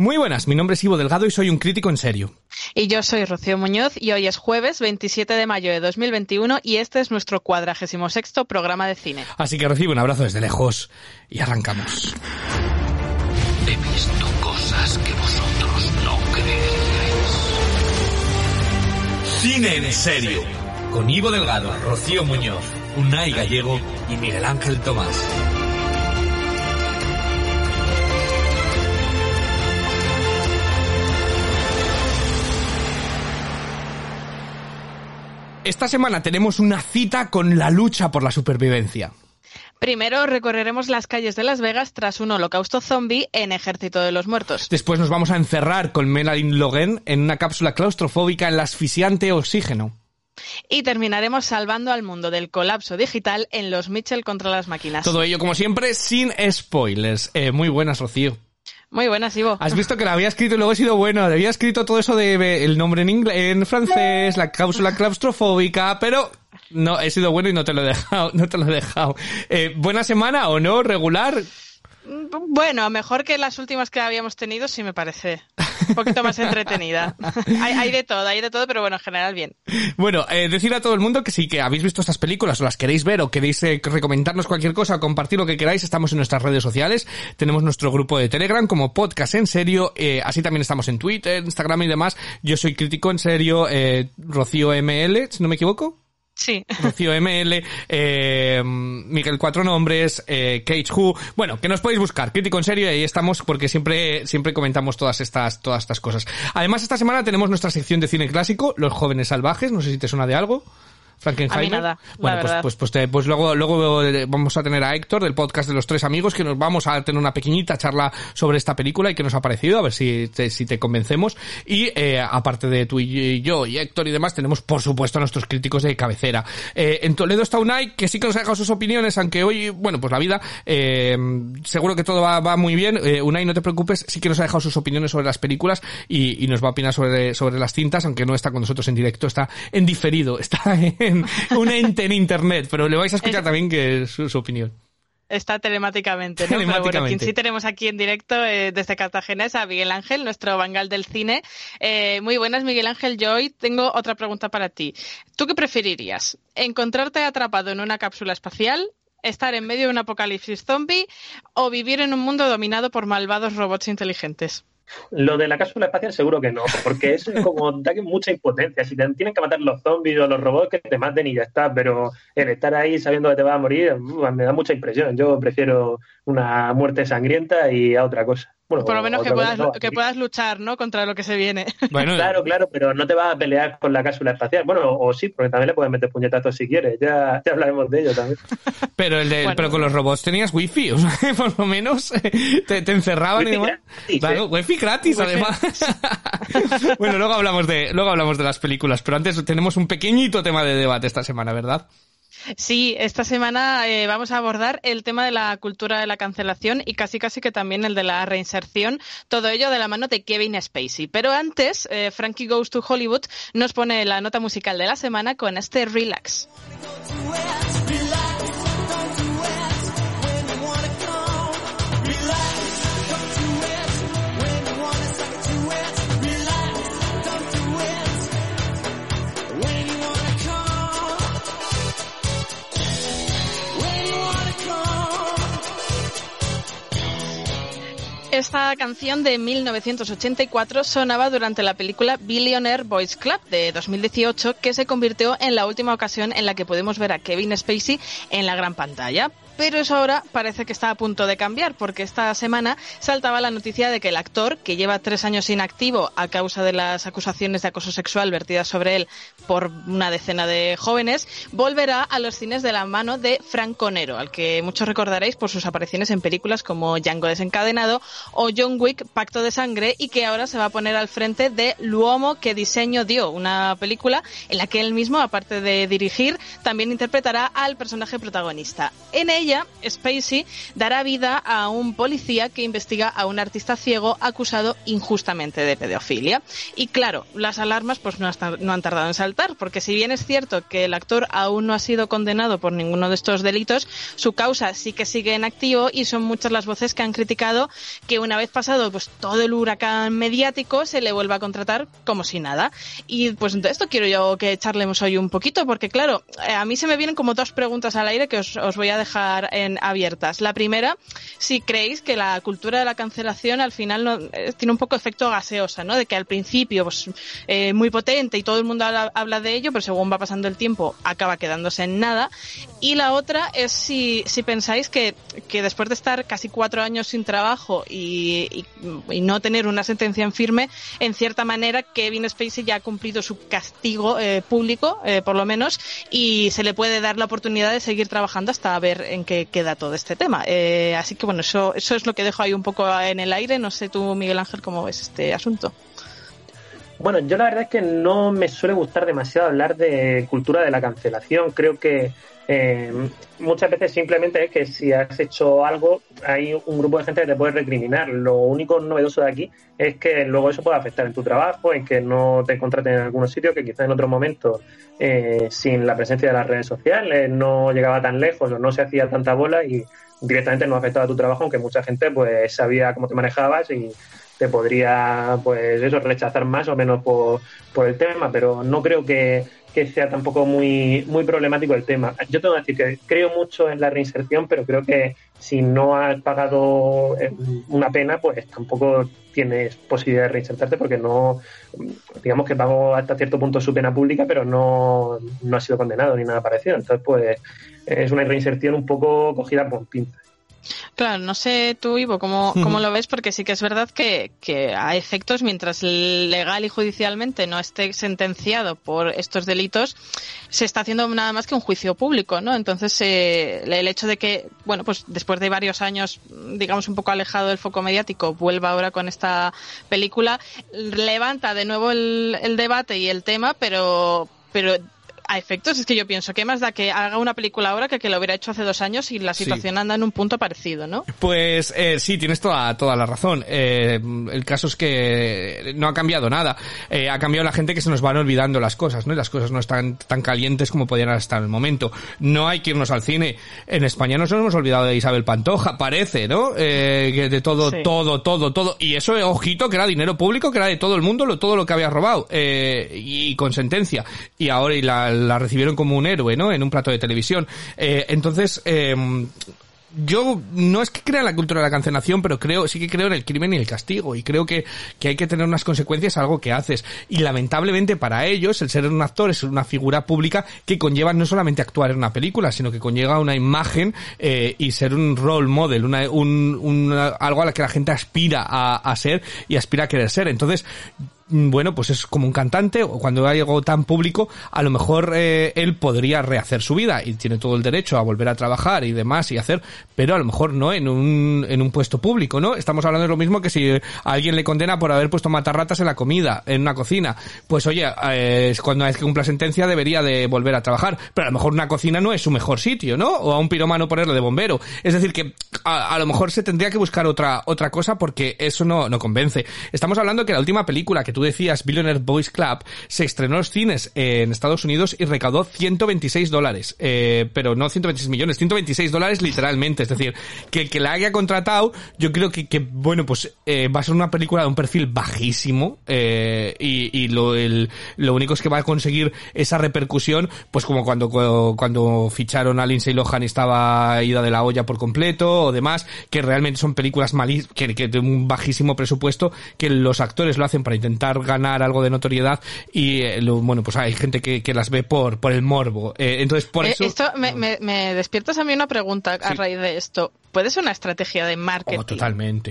Muy buenas, mi nombre es Ivo Delgado y soy un crítico en serio. Y yo soy Rocío Muñoz y hoy es jueves 27 de mayo de 2021 y este es nuestro cuadragésimo sexto programa de cine. Así que recibo un abrazo desde lejos y arrancamos. He visto cosas que vosotros no creeríais. Cine en serio. Con Ivo Delgado, Rocío Muñoz, Unai Gallego y Miguel Ángel Tomás. Esta semana tenemos una cita con la lucha por la supervivencia. Primero recorreremos las calles de Las Vegas tras un holocausto zombie en Ejército de los Muertos. Después nos vamos a encerrar con Melanie Logan en una cápsula claustrofóbica en el asfixiante oxígeno. Y terminaremos salvando al mundo del colapso digital en los Mitchell contra las máquinas. Todo ello, como siempre, sin spoilers. Eh, muy buenas, Rocío. Muy buenas, Ivo. Has visto que la había escrito y luego he sido bueno. Había escrito todo eso de el nombre en inglés, en francés, la cápsula claustrofóbica, pero no, he sido bueno y no te lo he dejado, no te lo he dejado. Eh, ¿Buena semana o no? ¿Regular? Bueno, mejor que las últimas que habíamos tenido, sí me parece. Un poquito más entretenida. hay, hay, de todo, hay de todo, pero bueno, en general bien. Bueno, eh, decir a todo el mundo que si que habéis visto estas películas o las queréis ver o queréis eh, recomendarnos cualquier cosa, compartir lo que queráis, estamos en nuestras redes sociales. Tenemos nuestro grupo de Telegram como Podcast en Serio. Eh, así también estamos en Twitter, Instagram y demás. Yo soy crítico en serio, eh, Rocío ML, si no me equivoco. Sí. Rocío ML, eh, Miguel Cuatro Nombres, eh, Cage Who. Bueno, que nos podéis buscar. Crítico en serio ahí estamos porque siempre, siempre comentamos todas estas, todas estas cosas. Además, esta semana tenemos nuestra sección de cine clásico, Los Jóvenes Salvajes. No sé si te suena de algo. Nada, bueno, pues, pues, pues, te, pues, luego, luego vamos a tener a Héctor del podcast de los tres amigos que nos vamos a tener una pequeñita charla sobre esta película y qué nos ha parecido, a ver si te, si te convencemos. Y eh, aparte de tú y yo y Héctor y demás, tenemos por supuesto a nuestros críticos de cabecera. Eh, en Toledo está Unai, que sí que nos ha dejado sus opiniones, aunque hoy, bueno, pues la vida, eh, seguro que todo va, va muy bien. Eh, Unai, no te preocupes, sí que nos ha dejado sus opiniones sobre las películas y, y nos va a opinar sobre, sobre las cintas, aunque no está con nosotros en directo, está en diferido, está en un ente en internet, pero le vais a escuchar también que es su, su opinión. Está telemáticamente, ¿no? telemáticamente. Pero bueno, quien sí tenemos aquí en directo eh, desde Cartagena es a Miguel Ángel, nuestro bangal del cine. Eh, muy buenas, Miguel Ángel. Yo hoy tengo otra pregunta para ti. ¿Tú qué preferirías? ¿Encontrarte atrapado en una cápsula espacial? ¿Estar en medio de un apocalipsis zombie? ¿O vivir en un mundo dominado por malvados robots inteligentes? Lo de la cápsula espacial seguro que no, porque es como da mucha impotencia. Si te tienen que matar los zombies o los robots, que te maten y ya está. Pero el estar ahí sabiendo que te vas a morir me da mucha impresión. Yo prefiero una muerte sangrienta y a otra cosa. Bueno, Por lo menos que puedas, no, que puedas luchar, ¿no? Contra lo que se viene. Bueno, Claro, claro, pero no te vas a pelear con la cápsula espacial. Bueno, o sí, porque también le puedes meter puñetazos si quieres. Ya, ya hablaremos de ello también. pero, el de, Bueno. pero con los robots tenías wifi, o sea, por lo menos eh, te, te encerraban y Wifi demás. gratis, Claro, eh. wifi gratis, Wifi. además. bueno, luego hablamos de, luego hablamos de las películas, pero antes tenemos un pequeñito tema de debate esta semana, ¿verdad? Sí, esta semana eh, vamos a abordar el tema de la cultura de la cancelación y casi casi que también el de la reinserción, todo ello de la mano de Kevin Spacey. Pero antes, eh, Frankie Goes to Hollywood nos pone la nota musical de la semana con este Relax. Esta canción de 1984 sonaba durante la película Billionaire Boys Club de 2018, que se convirtió en la última ocasión en la que podemos ver a Kevin Spacey en la gran pantalla. Pero eso ahora parece que está a punto de cambiar, porque esta semana saltaba la noticia de que el actor, que lleva tres años inactivo a causa de las acusaciones de acoso sexual vertidas sobre él por una decena de jóvenes, volverá a los cines de la mano de Frank Conero, al que muchos recordaréis por sus apariciones en películas como Django desencadenado o John Wick Pacto de Sangre y que ahora se va a poner al frente de L'Uomo que diseño dio, una película en la que él mismo, aparte de dirigir, también interpretará al personaje protagonista. En ella, Spacey dará vida a un policía que investiga a un artista ciego acusado injustamente de pedofilia. Y claro, las alarmas pues no, han tardado en saltar, porque si bien es cierto que el actor aún no ha sido condenado por ninguno de estos delitos, su causa sí que sigue en activo y son muchas las voces que han criticado que una vez pasado pues todo el huracán mediático se le vuelva a contratar como si nada. Y pues de esto quiero yo que charlemos hoy un poquito, porque claro, eh, a mí se me vienen como dos preguntas al aire que os, os voy a dejar en abiertas. La primera, si creéis que la cultura de la cancelación al final no, eh, tiene un poco efecto gaseosa, ¿no? De que al principio, pues, eh, muy potente y todo el mundo habla, de ello, pero según va pasando el tiempo acaba quedándose en nada. Y la otra es si, pensáis que, que después de estar casi cuatro años sin trabajo y, y, no tener una sentencia en firme, en cierta manera Kevin Spacey ya ha cumplido su castigo eh, público, por lo menos, y se le puede dar la oportunidad de seguir trabajando hasta ver en qué queda todo este tema. Eh, así que bueno, eso, eso es lo que dejo ahí un poco en el aire. No sé tú, Miguel Ángel, cómo ves este asunto. Bueno, yo la verdad es que no me suele gustar demasiado hablar de cultura de la cancelación. Creo que eh, muchas veces simplemente es que si has hecho algo, hay un grupo de gente que te puede recriminar. Lo único novedoso de aquí es que luego eso puede afectar en tu trabajo, en que no te contraten en algunos sitios, que quizás en otro momento, eh, sin la presencia de las redes sociales, no llegaba tan lejos o no se hacía tanta bola y directamente no afectaba a tu trabajo, aunque mucha gente pues sabía cómo te manejabas y te podría pues eso rechazar más o menos por, por el tema, pero no creo que que sea tampoco muy, muy problemático el tema. Yo tengo que decir que creo mucho en la reinserción, pero creo que si no has pagado eh, una pena, pues tampoco tienes posibilidad de reinsertarte porque no, digamos que pago hasta cierto punto su pena pública, pero no, no ha sido condenado ni nada parecido. Entonces, pues es una reinserción un poco cogida por pinzas. Claro, no sé tú, Ivo, cómo, cómo lo ves, porque sí que es verdad que, que a efectos, mientras legal y judicialmente no esté sentenciado por estos delitos, se está haciendo nada más que un juicio público, ¿no? Entonces, eh, el hecho de que, bueno, pues después de varios años, digamos, un poco alejado del foco mediático, vuelva ahora con esta película, levanta de nuevo el, el debate y el tema, pero pero a efectos es que yo pienso, ¿qué más da que haga una película ahora que que lo hubiera hecho hace dos años y la situación anda en un punto parecido, ¿no? Pues eh, sí, tienes toda, toda la razón. Eh, el caso es que no ha cambiado nada. Eh, ha cambiado la gente que se nos van olvidando las cosas, ¿no? Y las cosas no están tan calientes como podían hasta el momento. No hay que irnos al cine. En España nos hemos olvidado de Isabel Pantoja, parece, ¿no? Eh, de todo, todo, todo, todo. Y eso, ojito, que era dinero público, que era de todo el mundo, lo, todo lo que había robado. Eh, y con sentencia. Y ahora, y la, la recibieron como un héroe, ¿no? En un plato de televisión. Eh, entonces, eh, yo no es que crea en la cultura de la cancelación, pero creo, sí que creo en el crimen y el castigo. Y creo que, que hay que tener unas consecuencias a algo que haces. Y lamentablemente para ellos, el ser un actor es una figura pública que conlleva no solamente actuar en una película, sino que conlleva una imagen eh, y ser un role model, una, un, un, algo a la que la gente aspira a, a ser y aspira a querer ser. Entonces, bueno, pues es como un cantante, o cuando hay algo tan público, a lo mejor eh, él podría rehacer su vida y tiene todo el derecho a volver a trabajar y demás y hacer, pero a lo mejor no en un, en un puesto público, ¿no? Estamos hablando de lo mismo que si alguien le condena por haber puesto matarratas en la comida, en una cocina. Pues oye, eh, cuando es que cumpla sentencia debería de volver a trabajar, pero a lo mejor una cocina no es su mejor sitio, ¿no? O a un piromano ponerlo de bombero. Es decir, que a, a lo mejor se tendría que buscar otra, otra cosa porque eso no, no convence. Estamos hablando que la última película que tú decías, Billionaire Boys Club, se estrenó en los cines en Estados Unidos y recaudó 126 dólares. Eh, pero no 126 millones, 126 dólares literalmente. Es decir, que el que la haya contratado, yo creo que, bueno, pues eh, va a ser una película de un perfil bajísimo eh, y, y lo, el, lo único es que va a conseguir esa repercusión, pues como cuando, cuando ficharon a Lindsay Lohan y estaba ida de la olla por completo o demás, que realmente son películas malísimas, que, que de un bajísimo presupuesto, que los actores lo hacen para intentar intentar ganar algo de notoriedad y eh, lo- bueno, pues hay gente que, que las ve por, por el morbo. Eh, entonces, por Eh, eso... esto me, me- me despiertas a mí una pregunta a Sí. raíz de esto. ¿Puede ser una estrategia de marketing? Oh, totalmente.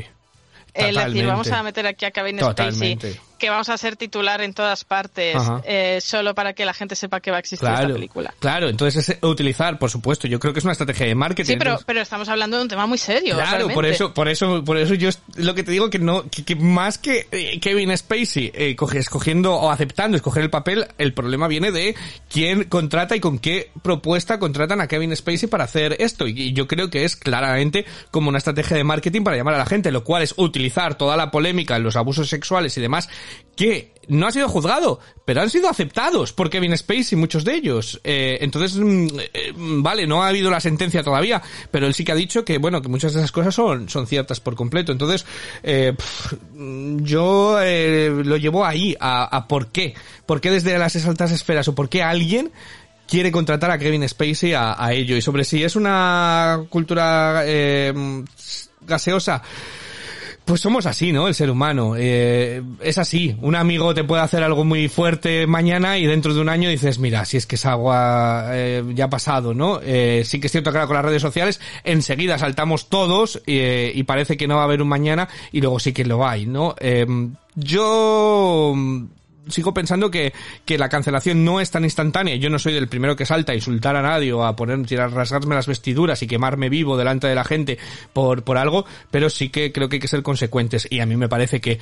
Es decir, Totalmente. vamos a meter aquí a Kevin. Spacey, que vamos a ser titular en todas partes, eh, solo para que la gente sepa que va a existir esta Claro, película. claro, entonces es utilizar, por supuesto, yo creo que es una estrategia de marketing. Sí, pero, entonces- pero estamos hablando de un tema muy serio. Claro, por realmente. eso, por eso, por eso yo lo que te digo que no, que, que más que eh, Kevin Spacey eh, coge- escogiendo o aceptando escoger el papel, el problema viene de quién contrata y con qué propuesta contratan a Kevin Spacey para hacer esto. Y, y yo creo que es claramente como una estrategia de marketing para llamar a la gente, lo cual es utilizar toda la polémica, los abusos sexuales y demás, que no ha sido juzgado, pero han sido aceptados por Kevin Spacey, muchos de ellos. Eh, entonces, mm, eh, vale, no ha habido la sentencia todavía, pero él sí que ha dicho que, bueno, que muchas de esas cosas son, son ciertas por completo. Entonces, eh, pf, mm, yo eh, lo llevo ahí, a, a por qué. ¿Por qué desde las altas esferas o por qué alguien quiere contratar a Kevin Spacey a, a ello? Y sobre si es una cultura eh, gaseosa, pues somos así, ¿no? El ser humano. Eh, es así. Un amigo te puede hacer algo muy fuerte mañana y dentro de un año dices, mira, si es que es agua eh, ya ha pasado, ¿no? Eh, sí que es cierto que ahora con las redes sociales enseguida saltamos todos eh, y parece que no va a haber un mañana y luego sí que lo hay, ¿no? Eh, yo sigo pensando que, que la cancelación no es tan instantánea. Yo no soy del primero que salta a insultar a nadie o a poner, tirar, rasgarme las vestiduras y quemarme vivo delante de la gente por, por algo, pero sí que creo que hay que ser consecuentes. Y a mí me parece que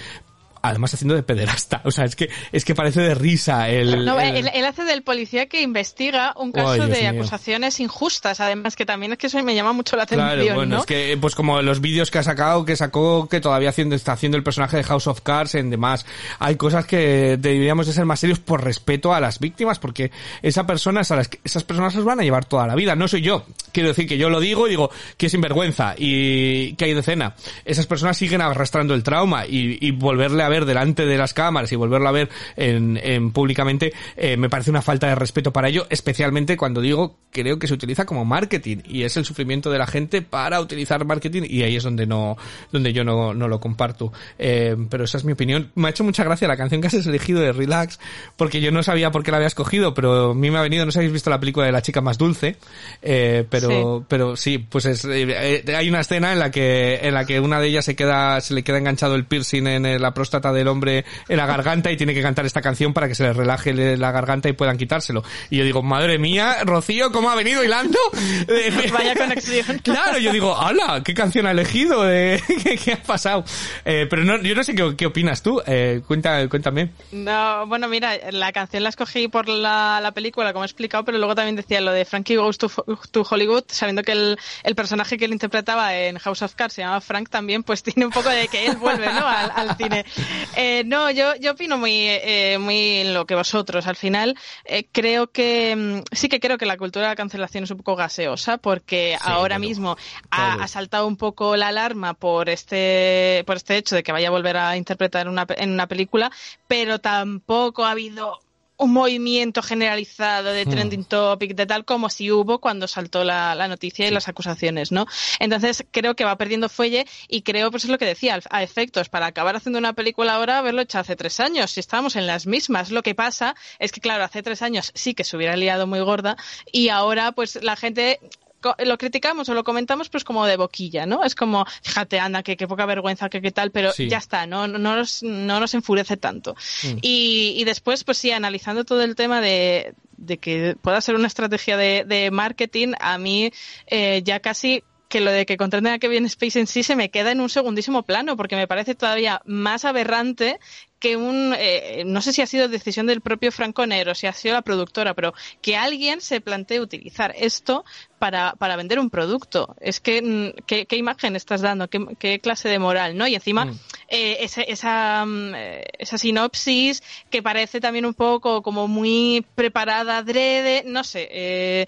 además haciendo de pederasta. O sea, es que, es que parece de risa el... No, el- él, él hace del policía que investiga un caso de mío. acusaciones injustas, además que también es que eso me llama mucho la atención, Claro, bueno, ¿no? es que pues como los vídeos que ha sacado, que sacó, que todavía haciendo, está haciendo el personaje de House of Cards en demás, hay cosas que deberíamos de ser más serios por respeto a las víctimas, porque esa persona, esas, esas personas las van a llevar toda la vida, no soy yo. Quiero decir que yo lo digo y digo que es sinvergüenza y que hay decena. Esas personas siguen arrastrando el trauma y, y volverle a ver delante de las cámaras y volverlo a ver en, en públicamente eh, me parece una falta de respeto para ello, especialmente cuando digo creo que se utiliza como marketing y es el sufrimiento de la gente para utilizar marketing y ahí es donde no donde yo no, no lo comparto. Eh, pero esa es mi opinión. Me ha hecho mucha gracia la canción que has elegido de Relax porque yo no sabía por qué la había escogido, pero a mí me ha venido, no sé si habéis visto la película de la chica más dulce, eh, pero pero sí, pues es hay una escena en la que en la que una de ellas se queda se le queda enganchado el piercing en la próstata del hombre en la garganta y tiene que cantar esta canción para que se le relaje la garganta y puedan quitárselo. Y yo digo, madre mía, Rocío, ¿cómo ha venido hilando? Vaya conexión. Claro, yo digo, ¡hala! ¿Qué canción ha elegido? ¿qué, qué ha pasado? Eh, pero no, yo no sé qué, qué opinas tú. Eh, cuenta, cuéntame. No, bueno, mira, la canción la escogí por la, la película, como he explicado, pero luego también decía lo de Frankie Goes to, to Hollywood, sabiendo que el, el personaje que él interpretaba en House of Cards se llama Frank también, pues tiene un poco de que él vuelve, ¿no? Al, al cine. Eh, no, yo, yo opino muy, eh, muy lo que vosotros. Al final, eh, creo que, mm, sí que creo que la cultura de la cancelación es un poco gaseosa, porque ahora mismo ha, ha saltado un poco la alarma por este, por este hecho de que vaya a volver a interpretar una, en una película, pero tampoco ha habido un movimiento generalizado de Hmm. trending topic, de tal como si hubo cuando saltó la, la noticia y las acusaciones, ¿no? Entonces creo que va perdiendo fuelle y creo, pues es lo que decía, a efectos, para acabar haciendo una película ahora, haberlo hecho hace tres años, si estábamos en las mismas. Lo que pasa es que, claro, hace tres años sí que se hubiera liado muy gorda y ahora, pues la gente lo criticamos o lo comentamos pues como de boquilla, ¿no? Es como, fíjate, anda, que qué poca vergüenza, que qué tal, pero Sí. ya está, no, no, no nos, no nos enfurece tanto. Mm. Y, y después, pues sí, analizando todo el tema de, de que pueda ser una estrategia de, de marketing, a mí eh, ya casi que lo de que contraten a Kevin Space en sí se me queda en un segundísimo plano, porque me parece todavía más aberrante que un, eh, no sé si ha sido decisión del propio Franco Nero, si ha sido la productora, pero que alguien se plantee utilizar esto para, para vender un producto. Es que, mm, ¿qué, qué imagen estás dando? ¿Qué, qué clase de moral? ¿no? Y encima, Mm. eh, esa, esa, mm, eh, esa sinopsis que parece también un poco como muy preparada, adrede, no sé. eh,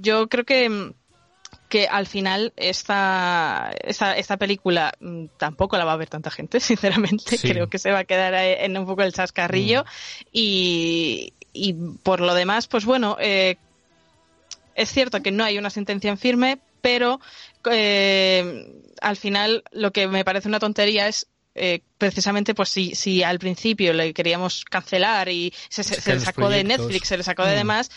yo creo que que al final esta, esta, esta película mm, tampoco la va a ver tanta gente, sinceramente. Sí. Creo que se va a quedar en un poco el chascarrillo. Y, y por lo demás, pues bueno, eh, es cierto que no hay una sentencia en firme, pero eh, al final lo que me parece una tontería es eh, precisamente pues si, si al principio le queríamos cancelar y se, se, le sacó de. Netflix, se le sacó de Mm. demás,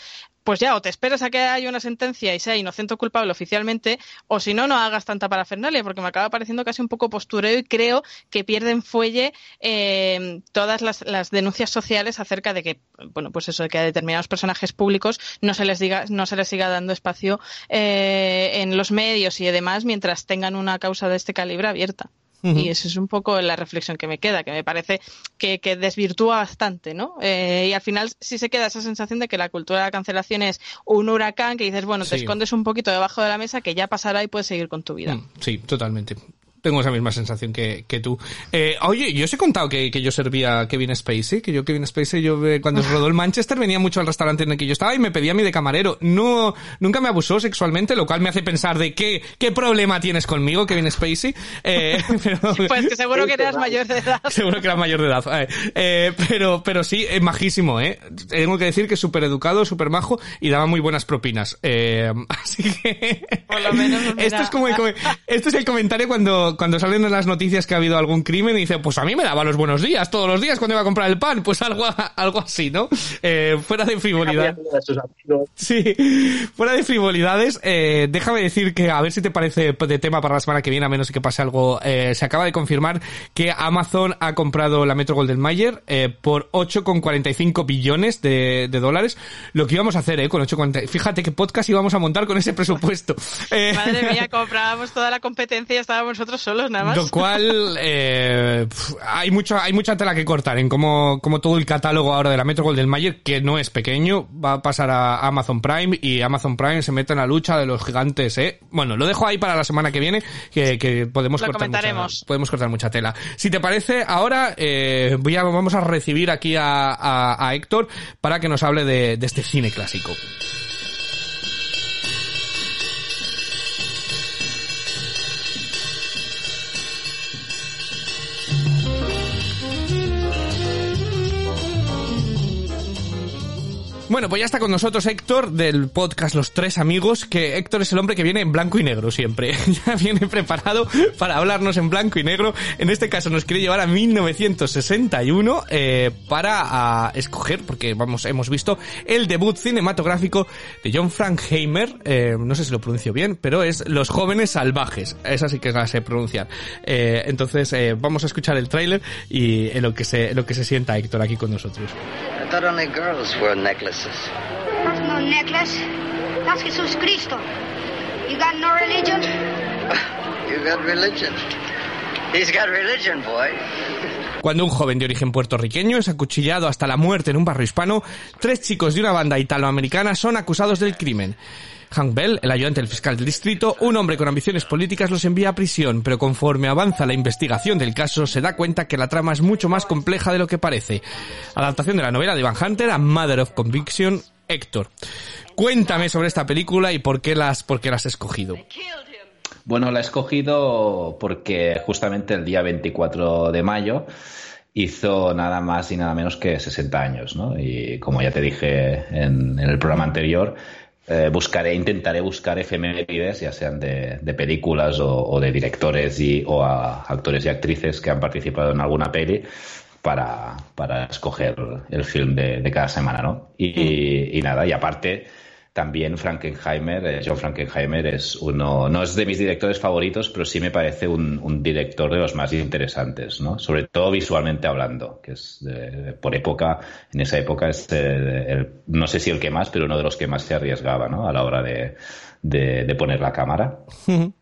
pues ya o te esperas a que haya una sentencia y sea inocente o culpable oficialmente, o si no, no hagas tanta parafernalia, porque me acaba pareciendo casi un poco postureo y creo que pierden fuelle eh, todas las, las denuncias sociales acerca de que, bueno, pues eso, de que a determinados personajes públicos no se les diga, no se les siga dando espacio eh, en los medios y demás mientras tengan una causa de este calibre abierta. Y esa es un poco la reflexión que me queda, que me parece que, que desvirtúa bastante, ¿no? Eh, y al final sí se queda esa sensación de que la cultura de la cancelación es un huracán que dices, bueno, te Sí. escondes un poquito debajo de la mesa que ya pasará y puedes seguir con tu vida. Mm, Sí, totalmente. Tengo esa misma sensación que, que tú. Eh, oye, yo os he contado que, que yo servía a Kevin Spacey, que yo Kevin Spacey, yo eh, cuando rodó el Manchester venía mucho al restaurante en el que yo estaba y me pedía a mí de camarero. No, nunca me abusó sexualmente, lo cual me hace pensar de qué, qué problema tienes conmigo, Kevin Spacey. Eh, pero, Pues que seguro que eras mayor de edad. Seguro que era mayor de edad. Eh, eh, pero, pero sí, majísimo, ¿eh? Tengo que decir que es súper educado, súper majo y daba muy buenas propinas. Eh, así que... Por lo menos, mira. Esto es como el, esto es el comentario cuando, cuando salen en las noticias que ha habido algún crimen y dice, pues a mí me daba los buenos días todos los días cuando iba a comprar el pan. Pues algo, algo así, ¿no? Eh, fuera de frivolidad. Sí, fuera de frivolidades, eh, déjame decir que a ver si te parece de tema para la semana que viene, a menos que pase algo. eh, se acaba de confirmar que Amazon ha comprado la Metro Golden Mayer eh, por 8,45 billones de, de dólares. Lo que íbamos a hacer, eh, con 8,40. Fíjate qué podcast íbamos a montar con ese presupuesto. Eh, Madre mía, comprábamos toda la competencia y estábamos nosotros solos nada más. Lo cual, eh, hay mucho, hay mucha tela que cortar en cómo, cómo todo el catálogo ahora de la Metro Golden Mayer, que no es pequeño, va a pasar a Amazon Prime y Amazon Prime se mete en la lucha de los gigantes, eh. Bueno, lo dejo ahí para la semana que viene, que, que podemos Lo cortar mucha, podemos cortar mucha tela. Si te parece, ahora, eh, voy a, vamos a recibir aquí a, a, a Héctor para que nos hable de, de este cine clásico. Bueno, pues ya está con nosotros Héctor del podcast Los Tres Amigos, que Héctor es el hombre que viene en blanco y negro siempre. ya viene preparado para hablarnos en blanco y negro. En este caso nos quiere llevar a 1961 eh, para escoger, porque vamos, hemos visto el debut cinematográfico de John Frankenheimer, eh, no sé si lo pronuncio bien, pero es Los Jóvenes Salvajes. Esa sí que la sé pronunciar. Eh, entonces eh, vamos a escuchar el tráiler y en lo que se, lo que se sienta Héctor aquí con nosotros. Necklaces. That's no necklace. That's Jesus Cristo. You got no religion? You got religion. He's got religion, boy. Cuando un joven de origen puertorriqueño es acuchillado hasta la muerte en un barrio hispano, tres chicos de una banda italoamericana son acusados del crimen. Hank Bell, el ayudante del fiscal del distrito, un hombre con ambiciones políticas, los envía a prisión, pero conforme avanza la investigación del caso, se da cuenta que la trama es mucho más compleja de lo que parece. Adaptación de la novela de Van Hunter a Mother of Conviction, Héctor. Cuéntame sobre esta película y por qué las, por qué las has escogido. Bueno, la he escogido porque justamente el día 24 de mayo hizo nada más y nada menos que 60 años, ¿no? Y como ya te dije en, en el programa anterior, eh, buscaré, intentaré buscar efemérides, ya sean de, de películas o, o, de directores y, o a actores y actrices que han participado en alguna peli para, para escoger el film de, de cada semana, ¿no? Y, y, nada, y aparte también Frankenheimer, eh, John Frankenheimer es uno, no es de mis directores favoritos, pero sí me parece un, un director de los más interesantes, ¿no? Sobre todo visualmente hablando, que es por época, en esa época es el, el, no sé si el que más, pero uno de los que más se arriesgaba, ¿no? A la hora de, de, de poner la cámara.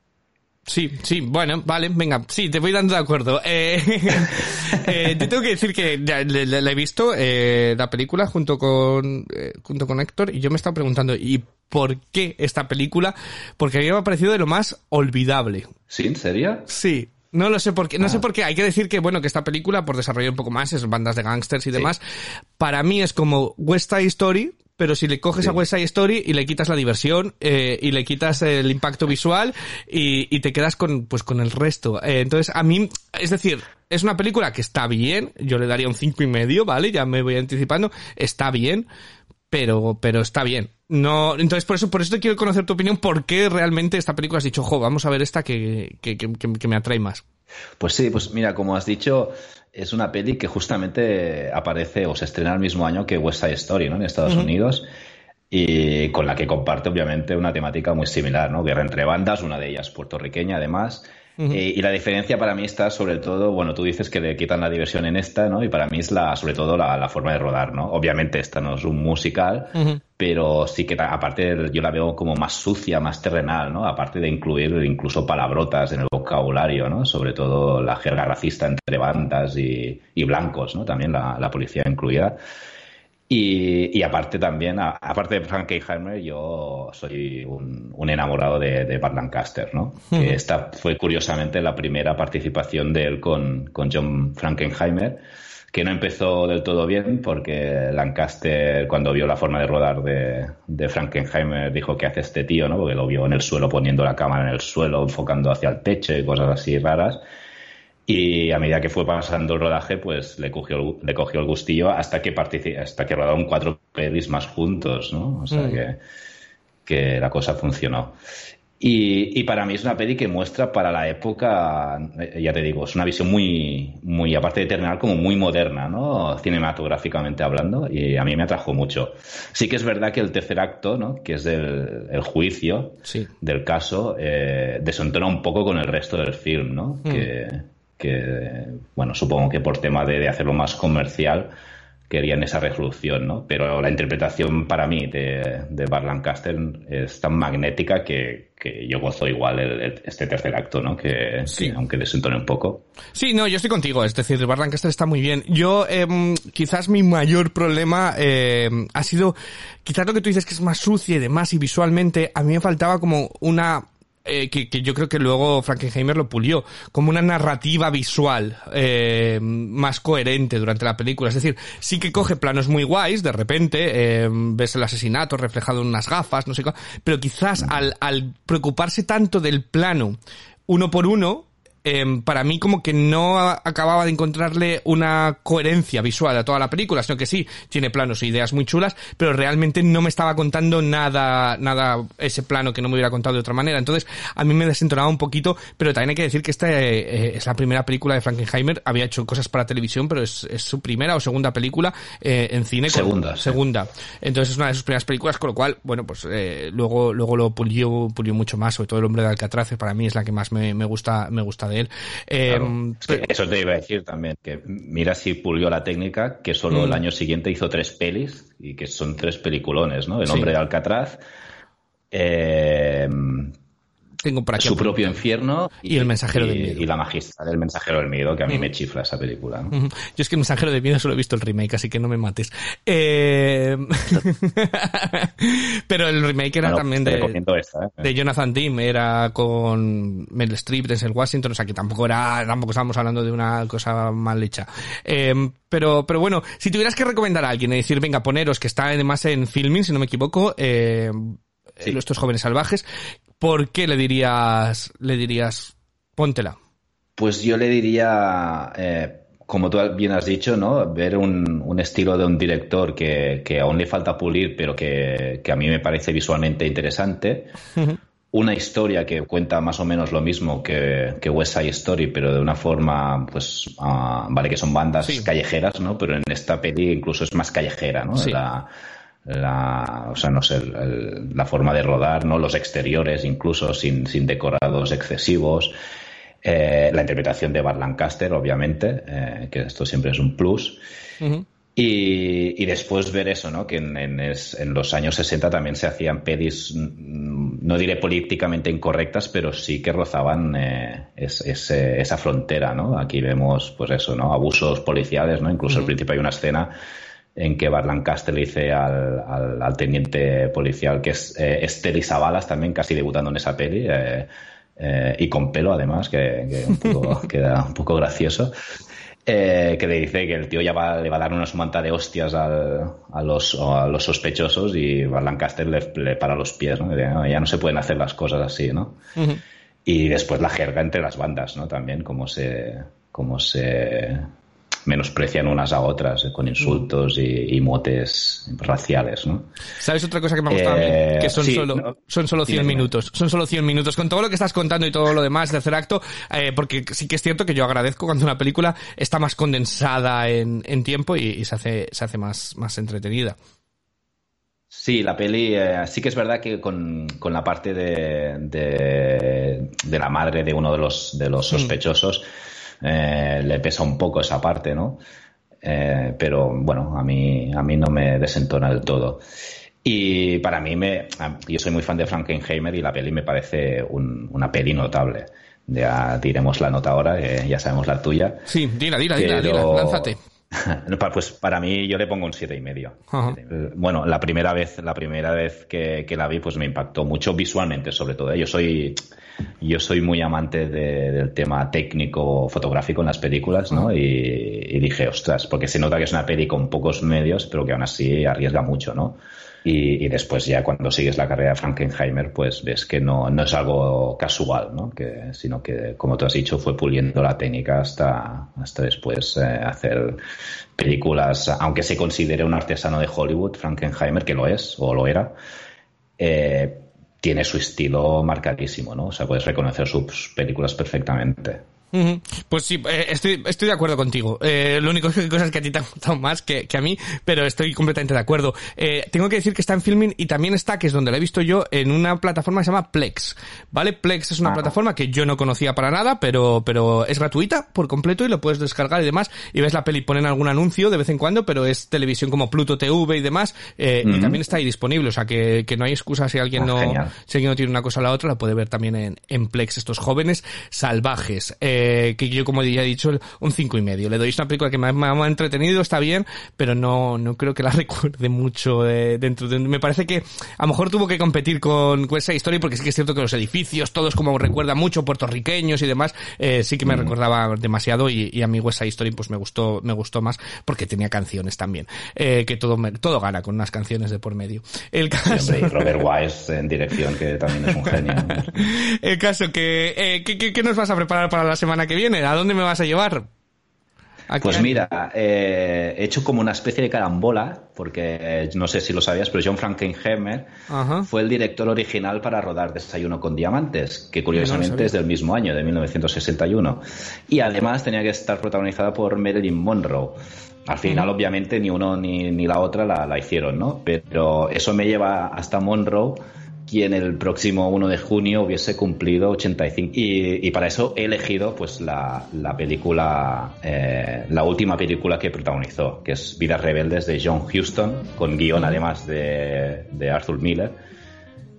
Sí, sí, bueno, vale, venga, sí, te voy dando de acuerdo. Eh, eh, te tengo que decir que la, la, la he visto, eh, la película, junto con, eh, junto con Héctor, y yo me estaba preguntando, ¿y por qué esta película? Porque a mí me ha parecido de lo más olvidable. ¿Sí? ¿En serio? Sí. No lo sé por qué, no ah. sé por qué. Hay que decir que, bueno, que esta película, por desarrollar un poco más, es bandas de gángsters y sí. demás. Para mí es como West Side Story, pero si le coges sí. a West Side Story y le quitas la diversión eh, y le quitas el impacto visual y, y, te quedas con pues con el resto. Eh, entonces a mí es decir es una película que está bien yo le daría un cinco y medio vale ya me voy anticipando está bien pero pero está bien. No entonces por eso por eso te quiero conocer tu opinión por qué realmente esta película has dicho jo vamos a ver esta que que, que, que me atrae más Pues sí, pues mira, como has dicho, es una peli que justamente aparece o se estrena el mismo año que West Side Story, ¿no? En Estados Unidos y con la que comparte obviamente una temática muy similar, ¿no? Guerra entre bandas, una de ellas puertorriqueña además. Eh, y la diferencia para mí está sobre todo, bueno, tú dices que le quitan la diversión en esta, ¿no? Y para mí es la, sobre todo la, forma de rodar, ¿no? Obviamente esta no es un musical, pero sí que aparte yo la veo como más sucia, más terrenal, ¿no? Aparte de incluir incluso palabrotas en el vocabulario, ¿no? Sobre todo la jerga racista entre bandas y, blancos, ¿no? También la, la policía incluida. Y, aparte también, aparte de Frankenheimer, yo soy un, enamorado de, de, Bart Lancaster, ¿no? Que esta fue curiosamente la primera participación de él con, con John Frankenheimer, que no empezó del todo bien porque Lancaster, cuando vio la forma de rodar de, de Frankenheimer, dijo, ¿qué hace este tío? ¿no? Porque lo vio en el suelo poniendo la cámara en el suelo, enfocando hacia el techo y cosas así raras. Y a medida que fue pasando el rodaje, pues le cogió, le cogió el gustillo hasta que hasta que rodaron cuatro pelis más juntos, ¿no? O sea mm. que, que la cosa funcionó. Y, y, para mí es una peli que muestra para la época, eh, ya te digo, es una visión muy, muy aparte de terminal, como muy moderna, ¿no? Cinematográficamente hablando, y a mí me atrajo mucho. Sí que es verdad que el tercer acto, ¿no? Que es del el juicio del caso, eh, desentona un poco con el resto del film, ¿no? Mm. Que, que, bueno, supongo que por tema de, hacerlo más comercial querían esa resolución, ¿no? Pero la interpretación para mí de, de Bar Lancaster es tan magnética que, yo gozo igual este tercer acto, ¿no? Que, aunque desentone un poco. Sí, no, yo estoy contigo, es decir, Bar Lancaster está muy bien. Yo, em, quizás mi mayor problema em, ha sido, quizás lo que tú dices que es más sucia y demás y visualmente, a mí me faltaba como una eh, que, que, yo creo que luego Frankenheimer lo pulió, como una narrativa visual eh, más coherente durante la película. Es decir, sí que coge planos muy guays, de repente eh, ves el asesinato reflejado en unas gafas, no sé qué, pero quizás al, al preocuparse tanto del plano uno por uno, Em, para mí como que no acababa de encontrarle una coherencia visual a toda la película, sino que sí, tiene planos e ideas muy chulas, pero realmente no me estaba contando nada, nada, ese plano que no me hubiera contado de otra manera. Entonces, a mí me desentonaba un poquito, pero también hay que decir que esta eh, es la primera película de Frankenheimer, había hecho cosas para televisión, pero es, su primera o segunda película eh, en cine. Segunda. Segunda. Entonces es una de sus primeras películas, con lo cual, bueno, pues eh, luego, luego lo pulió, pulió mucho más, sobre todo El hombre de Alcatraz, para mí es la que más me, me gusta, me gusta de él. Em, eso te iba a decir también, que mira si pulió la técnica, que solo el mm. año siguiente hizo tres pelis y que son tres peliculones, ¿no? El hombre de Alcatraz, eh, tengo por aquí su propio infierno y, el mensajero del miedo. Y la magistra del mensajero del miedo, que a mí me chifla esa película. Yo es que el mensajero del miedo solo he visto el remake, así que no me mates. Eh... Pero el remake era también de, esta, ¿eh? de Jonathan Tim, era con Mel Streep, el Washington, o sea que tampoco era, tampoco estábamos hablando de una cosa mal hecha. Eh, pero, pero bueno, si tuvieras que recomendar a alguien y decir, venga, poneros, que está además en filming, si no me equivoco, eh, estos jóvenes salvajes, ¿por qué le dirías, le dirías, póntela? Pues yo le diría, eh, como tú bien has dicho, ¿no? Ver un, estilo de un director que, aún le falta pulir, pero que, a mí me parece visualmente interesante. Una historia que cuenta más o menos lo mismo que, que West Side Story, pero de una forma, pues, ah, vale que son bandas callejeras, ¿no? Pero en esta peli incluso es más callejera, ¿no? La, la, o sea, no sé, la forma de rodar, ¿no? Los exteriores incluso sin, sin decorados excesivos. Eh, la interpretación de Bart Lancaster, obviamente, eh, que esto siempre es un plus. y, y, después ver eso, ¿no? Que en, en, los años 60 también se hacían pedis, mm, no diré políticamente incorrectas, pero sí que rozaban eh, esa frontera, ¿no? Aquí vemos, pues eso, ¿no? Abusos policiales, ¿no? Incluso al principio hay una escena en que Bar Lancaster le dice al, al, teniente policial que es eh, Esther Isabalas también casi debutando en esa peli eh, eh, y con pelo además que, un poco, queda un poco gracioso que le dice que el tío ya va, le va a dar una sumanta de hostias al, a, los, a los sospechosos y Lancaster le, para los pies ¿no? ya no se pueden hacer las cosas así ¿no? y después la jerga entre las bandas ¿no? también como se como se menosprecian unas a otras eh, con insultos y, y motes raciales, ¿no? ¿Sabes otra cosa que me ha gustado a mí? Eh, Que son sí, solo, no, son solo 100 dime, dime. minutos. Son solo 100 minutos. Con todo lo que estás contando y todo lo demás, tercer acto, eh, porque sí que es cierto que yo agradezco cuando una película está más condensada en, en tiempo y, y se hace, se hace más, más entretenida. Sí, la peli eh, sí que es verdad que con, con la parte de, de, de la madre de uno de los, de los sospechosos eh, le pesa un poco esa parte, ¿no? Eh, pero bueno, a mí, a mí no me desentona del todo. Y para mí, me, yo soy muy fan de Frankenheimer y la peli me parece un- una peli notable. Ya diremos la nota ahora, que ya sabemos la tuya. Sí, dila, dila, dila, dila, lánzate. Pues para mí yo le pongo un siete y medio. Ajá. Bueno, la primera vez, la primera vez que, que la vi, pues me impactó mucho visualmente, sobre todo. ¿eh? Yo soy, yo soy muy amante de- del tema técnico fotográfico en las películas, ¿no? Y, y dije, ostras, porque se nota que es una peli con pocos medios, pero que aún así arriesga mucho, ¿no? Y, después ya cuando sigues la carrera de Frankenheimer, pues ves que no, no es algo casual, ¿no? Sino que, como tú has dicho, fue puliendo la técnica hasta, hasta después eh, hacer películas, aunque se considere un artesano de Hollywood, Frankenheimer, que lo es, o lo era, eh, tiene su estilo marcadísimo, ¿no? O sea, puedes reconocer sus películas perfectamente. Pues sí, eh, estoy, estoy de acuerdo contigo. Eh, lo único que cosas que a ti te han gustado más que, que a mí, pero estoy completamente de acuerdo. Eh, tengo que decir que está en Filming y también está, que es donde la he visto yo, en una plataforma que se llama Plex. ¿Vale? Plex es una Ah. plataforma que yo no conocía para nada, pero, pero es gratuita por completo y lo puedes descargar y demás. Y ves la peli, ponen algún anuncio de vez en cuando, pero es televisión como Pluto TV y demás. eh, Y también está ahí disponible, o sea que, que no hay excusa si alguien Ah, no, genial. si alguien no tiene una cosa o la otra, la puede ver también en, en Plex, estos jóvenes salvajes. Eh, que yo, como ya he dicho, un cinco y medio. Le doy una película que me ha, me ha entretenido, está bien, pero no, no creo que la recuerde mucho eh, dentro de... Me parece que a lo mejor tuvo que competir con West Side Story, porque sí que es cierto que los edificios, todos como recuerda mucho, puertorriqueños y demás, eh, sí que me recordaba demasiado y, y a mí West Side Story pues me gustó, me gustó más porque tenía canciones también. Eh, que todo, todo gana con unas canciones de por medio. El Sí, caso... y Robert Wise en dirección, que también es un genio. El caso que, eh, ¿qué, qué, qué nos vas a preparar para la semana que viene? ¿A dónde me vas a llevar? ¿A Pues mira, eh, he hecho como una especie de carambola, porque eh, no sé si lo sabías, pero John Frankenheimer fue el director original para rodar Desayuno con Diamantes, que curiosamente es del mismo año, de 1961. Y además tenía que estar protagonizada por Marilyn Monroe. Al final, obviamente, ni uno ni, ni la otra la, la hicieron, ¿no? Pero eso me lleva hasta Monroe, quien el próximo 1 de junio hubiese cumplido 85. Y, y para eso he elegido pues la, la película, eh, la última película que protagonizó, que es Vidas Rebeldes de John Huston, con guion además de, de Arthur Miller.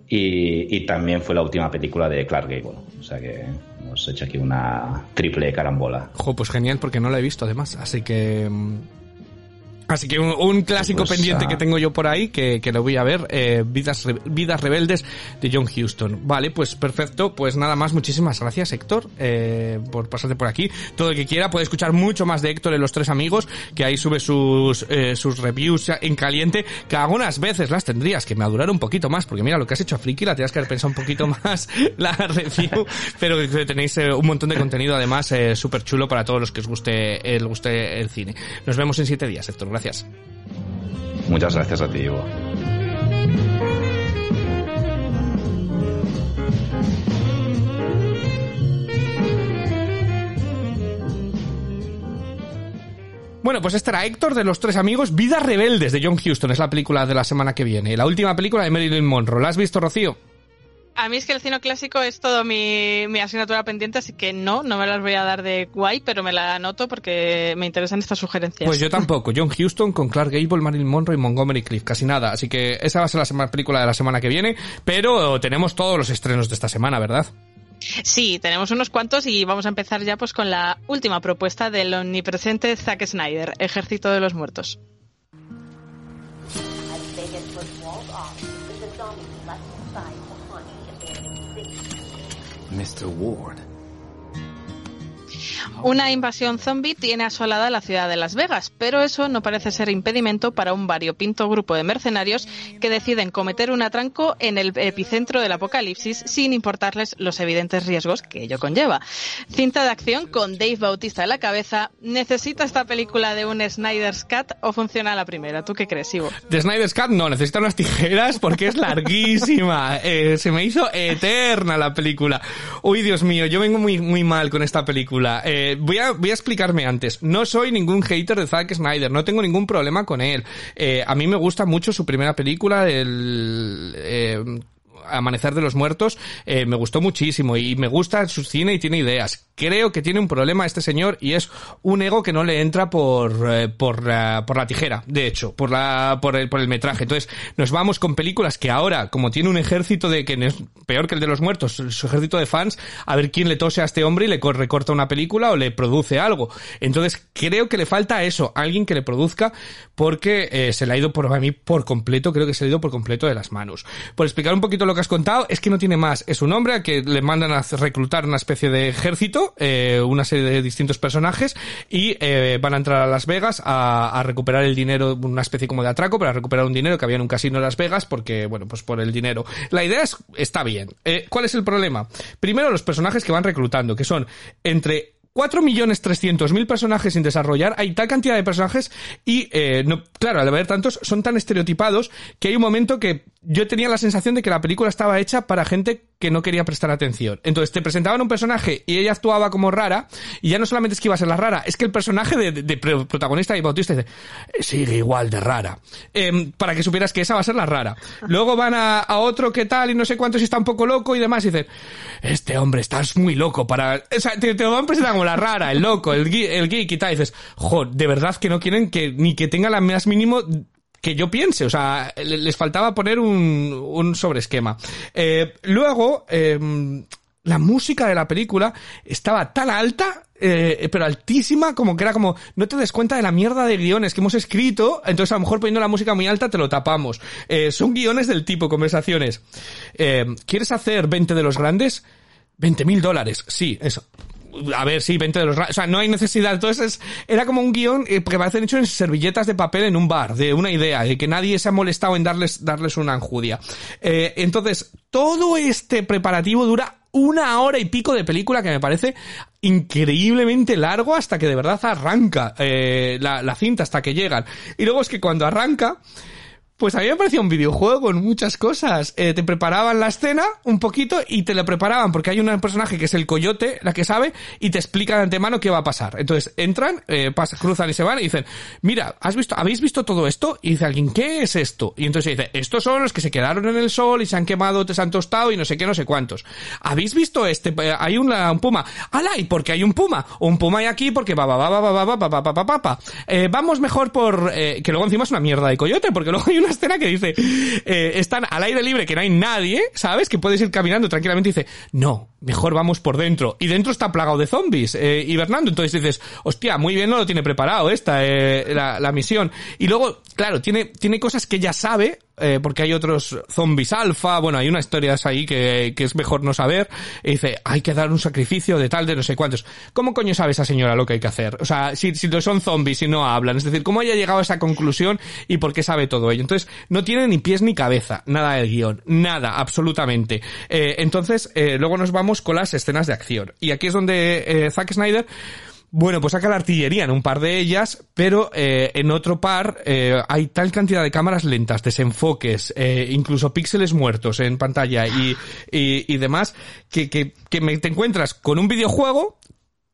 Y, y también fue la última película de Clark Gable. O sea que hemos hecho aquí una triple carambola. Jo, pues genial, porque no la he visto además. Así que. Así que un, un clásico Pues, pendiente ah. que tengo yo por ahí, que, que lo voy a ver, eh, Vidas, Vidas Rebeldes de John Huston. Vale, pues perfecto, pues nada más, muchísimas gracias Héctor eh, por pasarte por aquí. Todo el que quiera puede escuchar mucho más de Héctor en Los Tres Amigos, que ahí sube sus, eh, sus reviews en caliente, que algunas veces las tendrías que madurar un poquito más, porque mira, lo que has hecho a Friki la tendrías que haber pensado un poquito más la review, pero que tenéis eh, un montón de contenido además eh, súper chulo para todos los que os guste, el guste el cine. Nos vemos en siete días, Héctor, gracias. Muchas gracias a ti, Ivo. Bueno, pues este era Héctor de los tres amigos. Vidas Rebeldes de John Huston es la película de la semana que viene. La última película de Marilyn Monroe. ¿La has visto, Rocío? A mí es que el cine clásico es todo mi, mi asignatura pendiente, así que no, no me las voy a dar de guay, pero me la anoto porque me interesan estas sugerencias. Pues yo tampoco. John Huston con Clark Gable, Marilyn Monroe y Montgomery Cliff. Casi nada. Así que esa va a ser la sema- película de la semana que viene. Pero tenemos todos los estrenos de esta semana, ¿verdad? Sí, tenemos unos cuantos y vamos a empezar ya pues con la última propuesta del omnipresente Zack Snyder, Ejército de los Muertos. Mr. Ward. Una invasión zombie tiene asolada la ciudad de Las Vegas, pero eso no parece ser impedimento para un variopinto grupo de mercenarios que deciden cometer un atranco en el epicentro del apocalipsis sin importarles los evidentes riesgos que ello conlleva. Cinta de acción con Dave Bautista en la cabeza. ¿Necesita esta película de un Snyder's Cut o funciona la primera? ¿Tú qué crees, Ivo? De Snyder's Cut no, necesita unas tijeras porque es larguísima. Eh, se me hizo eterna la película. Uy, Dios mío, yo vengo muy, muy mal con esta película. Eh, voy, a, voy a explicarme antes. No soy ningún hater de Zack Snyder, no tengo ningún problema con él. Eh, a mí me gusta mucho su primera película, el... Eh, Amanecer de los Muertos eh, me gustó muchísimo y me gusta su cine y tiene ideas. Creo que tiene un problema este señor y es un ego que no le entra por eh, por, la, por la tijera, de hecho, por la por el por el metraje. Entonces, nos vamos con películas que ahora, como tiene un ejército de que es peor que el de los muertos, su ejército de fans, a ver quién le tose a este hombre y le recorta una película o le produce algo. Entonces, creo que le falta eso, alguien que le produzca porque eh, se le ha ido por mí por completo, creo que se le ha ido por completo de las manos. Por explicar un poquito lo que has contado, es que no tiene más. Es un hombre a que le mandan a reclutar una especie de ejército, eh, una serie de distintos personajes, y eh, van a entrar a Las Vegas a, a, recuperar el dinero, una especie como de atraco, para recuperar un dinero que había en un casino en Las Vegas, porque, bueno, pues por el dinero. La idea es, está bien. Eh, ¿Cuál es el problema? Primero, los personajes que van reclutando, que son entre 4.300.000 personajes sin desarrollar, hay tal cantidad de personajes y, eh, no, claro, al haber tantos, son tan estereotipados que hay un momento que yo tenía la sensación de que la película estaba hecha para gente que no quería prestar atención. Entonces te presentaban un personaje y ella actuaba como rara, y ya no solamente es que iba a ser la rara, es que el personaje de, protagonista y Bautista dice, sigue igual de rara. Eh, para que supieras que esa va a ser la rara. Luego van a, otro que tal y no sé cuántos y está un poco loco y demás y dicen, este hombre estás muy loco para... O sea, te, lo van a presentar como la rara, el loco, el, geek y tal, y dices, joder, de verdad que no quieren que ni que tenga la más mínimo que yo piense, o sea, les faltaba poner un, un sobreesquema. Eh, luego, eh, la música de la película estaba tan alta, eh, pero altísima, como que era como, no te des cuenta de la mierda de guiones que hemos escrito, entonces a lo mejor poniendo la música muy alta te lo tapamos. Eh, son guiones del tipo, conversaciones. Eh, ¿Quieres hacer 20 de los grandes? 20 mil dólares, sí, eso a ver, sí, 20 de los... O sea, no hay necesidad. Entonces, era como un guion que parece hecho en servilletas de papel en un bar, de una idea, de que nadie se ha molestado en darles, darles una enjudia. Eh, entonces, todo este preparativo dura una hora y pico de película que me parece increíblemente largo hasta que de verdad arranca eh, la, la cinta, hasta que llegan. Y luego es que cuando arranca... Pues a mí me parecía un videojuego con muchas cosas. Eh, te preparaban la escena un poquito y te la preparaban porque hay un personaje que es el coyote, la que sabe, y te explica de antemano qué va a pasar. Entonces entran, eh, cruzan y se van y dicen, mira, ¿has visto, ¿habéis visto todo esto? Y dice alguien, ¿qué es esto? Y entonces dice, estos son los que se quedaron en el sol y se han quemado, se han tostado y no sé qué, no sé cuántos. ¿Habéis visto este? Hay un, un puma. ¡Hala! ¿Y por qué hay un puma? Un puma hay aquí porque va, va, va, va, va, va, va, va, va, va, va, va. Eh, vamos mejor por, eh, que luego encima es una mierda de coyote porque luego hay un una escena que dice, eh, están al aire libre, que no hay nadie, ¿sabes? Que puedes ir caminando tranquilamente y dice, no, mejor vamos por dentro. Y dentro está plagado de zombies, eh, hibernando. Entonces dices, hostia, muy bien no lo tiene preparado esta, eh, la, la misión. Y luego, claro, tiene, tiene cosas que ya sabe, eh, porque hay otros zombies alfa, bueno, hay unas historias ahí que, que es mejor no saber, dice, hay que dar un sacrificio de tal, de no sé cuántos. ¿Cómo coño sabe esa señora lo que hay que hacer? O sea, si, si son zombies y no hablan, es decir, ¿cómo haya llegado a esa conclusión y por qué sabe todo ello? Entonces, no tiene ni pies ni cabeza, nada del guion, nada, absolutamente. Eh, entonces, eh, luego nos vamos con las escenas de acción. Y aquí es donde eh, Zack Snyder bueno, pues saca la artillería en un par de ellas, pero eh, en otro par eh, hay tal cantidad de cámaras lentas, desenfoques, eh, incluso píxeles muertos en pantalla y, y, y demás, que, que, que me, te encuentras con un videojuego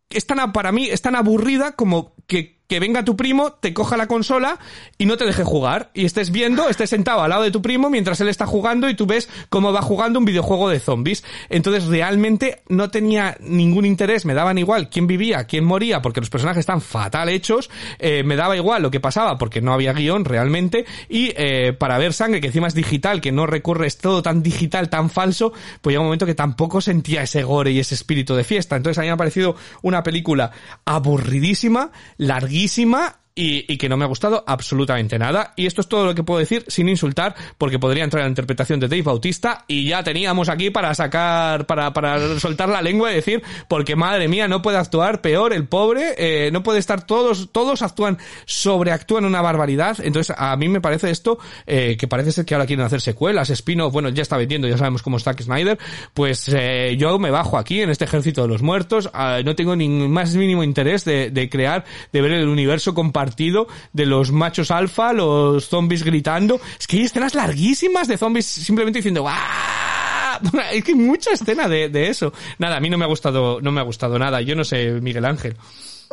que es tan, para mí, es tan aburrida como que que venga tu primo, te coja la consola y no te deje jugar. Y estés viendo, estés sentado al lado de tu primo mientras él está jugando y tú ves cómo va jugando un videojuego de zombies. Entonces realmente no tenía ningún interés, me daban igual quién vivía, quién moría, porque los personajes están fatal hechos, eh, me daba igual lo que pasaba porque no había guion realmente. Y eh, para ver sangre, que encima es digital, que no recurre, es todo tan digital, tan falso, pues llega un momento que tampoco sentía ese gore y ese espíritu de fiesta. Entonces a mí me ha parecido una película aburridísima, larguísima, larguísima y, y que no me ha gustado absolutamente nada. Y esto es todo lo que puedo decir sin insultar, porque podría entrar en la interpretación de Dave Bautista y ya teníamos aquí para sacar, para, para soltar la lengua y decir, porque madre mía, no puede actuar peor el pobre, eh, no puede estar todos, todos actúan, sobreactúan una barbaridad. Entonces, a mí me parece esto, eh, que parece ser que ahora quieren hacer secuelas, spin-off, bueno, ya está vendiendo, ya sabemos cómo está Snyder, pues eh, yo me bajo aquí en este ejército de los muertos, ah, no tengo ni más mínimo interés de, de crear, de ver el universo compartido de los machos alfa, los zombies gritando. Es que hay escenas larguísimas de zombies simplemente diciendo ¡Ah! Es que hay mucha escena de, de eso. Nada, a mí no me ha gustado, no me ha gustado nada. Yo no sé, Miguel Ángel.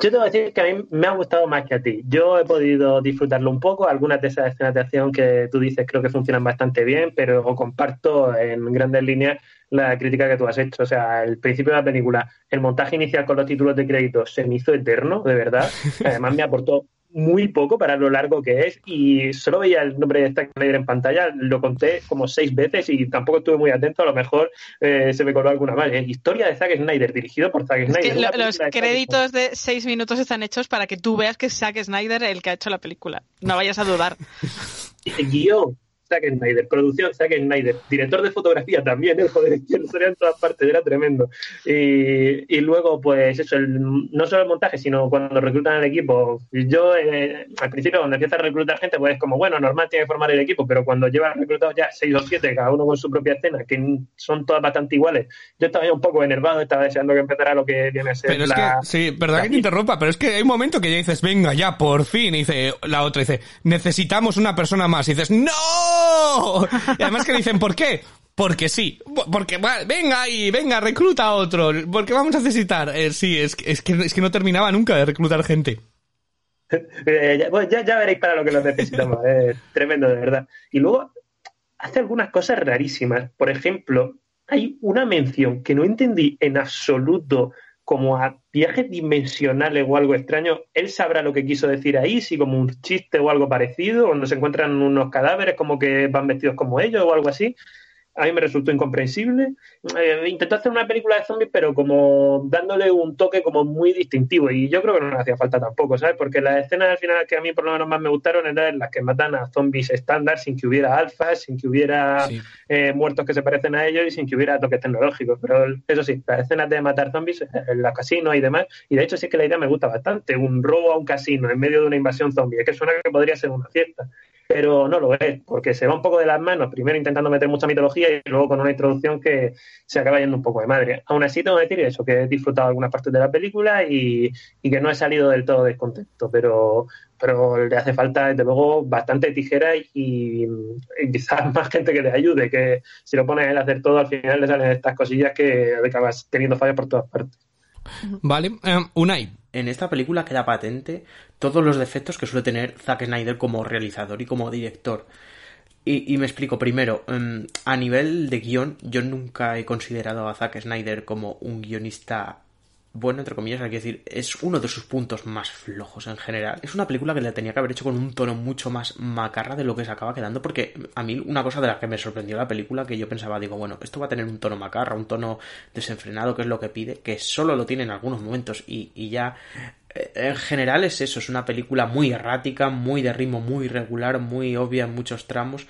Yo te voy a decir que a mí me ha gustado más que a ti. Yo he podido disfrutarlo un poco. Algunas de esas escenas de acción que tú dices creo que funcionan bastante bien, pero comparto en grandes líneas la crítica que tú has hecho. O sea, el principio de la película, el montaje inicial con los títulos de crédito se me hizo eterno, de verdad. Además, me aportó muy poco para lo largo que es y solo veía el nombre de Zack Snyder en pantalla, lo conté como seis veces y tampoco estuve muy atento, a lo mejor eh, se me coló alguna mal. ¿eh? Historia de Zack Snyder, dirigido por Zack Snyder. Es que lo, los créditos de seis minutos están hechos para que tú veas que es Zack Snyder el que ha hecho la película. No vayas a dudar. Guión, Zack Snyder, producción Zack Snyder, director de fotografía también, el joder, que sería en todas partes, era tremendo. Y, y luego, pues eso, el, no solo el montaje, sino cuando reclutan al equipo. Yo, eh, al principio, cuando empieza a reclutar gente, pues es como, bueno, normal tiene que formar el equipo, pero cuando llevas reclutados ya seis o siete, cada uno con su propia escena, que son todas bastante iguales, yo estaba ya un poco enervado, estaba deseando que empezara lo que viene a ser. Pero es la... que, sí, verdad que te interrumpa, pero es que hay un momento que ya dices, venga, ya, por fin, y dice la otra, dice, necesitamos una persona más, y dices, ¡No! Además que dicen, ¿por qué? Porque sí, porque venga y venga, recluta a otro, porque vamos a necesitar. Eh, sí, es, es, que, es que no terminaba nunca de reclutar gente. Eh, ya, bueno, ya, ya veréis para lo que lo necesitamos. Es tremendo, de verdad. Y luego hace algunas cosas rarísimas. Por ejemplo, hay una mención que no entendí en absoluto como a viajes dimensionales o algo extraño. Él sabrá lo que quiso decir ahí, si como un chiste o algo parecido, cuando se encuentran unos cadáveres como que van vestidos como ellos o algo así. A mí me resultó incomprensible. Eh, intentó hacer una película de zombies, pero como dándole un toque como muy distintivo. Y yo creo que no hacía falta tampoco, ¿sabes? Porque las escenas al final que a mí por lo menos más me gustaron eran las que matan a zombies estándar sin que hubiera alfas, sin que hubiera Sí. eh, muertos que se parecen a ellos y sin que hubiera toques tecnológicos. Pero eso sí, las escenas de matar zombies eh, en los casinos y demás. Y de hecho sí que la idea me gusta bastante. Un robo a un casino en medio de una invasión zombie. Es que suena que podría ser una fiesta pero no lo es, porque se va un poco de las manos, primero intentando meter mucha mitología y luego con una introducción que se acaba yendo un poco de madre. Aún así, tengo que decir eso, que he disfrutado algunas partes de la película y, y que no he salido del todo descontento, pero, pero le hace falta, desde luego, bastante tijera y, quizás más gente que le ayude, que si lo pones a él a hacer todo, al final le salen estas cosillas que acabas teniendo fallas por todas partes. Vale, eh, Unai. En esta película queda patente todos los defectos que suele tener Zack Snyder como realizador y como director. Y, y me explico primero, em, a nivel de guion, yo nunca he considerado a Zack Snyder como un guionista bueno, entre comillas, hay que decir, es uno de sus puntos más flojos en general. Es una película que le tenía que haber hecho con un tono mucho más macarra de lo que se acaba quedando, porque a mí una cosa de la que me sorprendió la película, que yo pensaba, digo, bueno, esto va a tener un tono macarra, un tono desenfrenado, que es lo que pide, que solo lo tiene en algunos momentos y, y ya eh, en general es eso, es una película muy errática, muy de ritmo muy irregular, muy obvia en muchos tramos.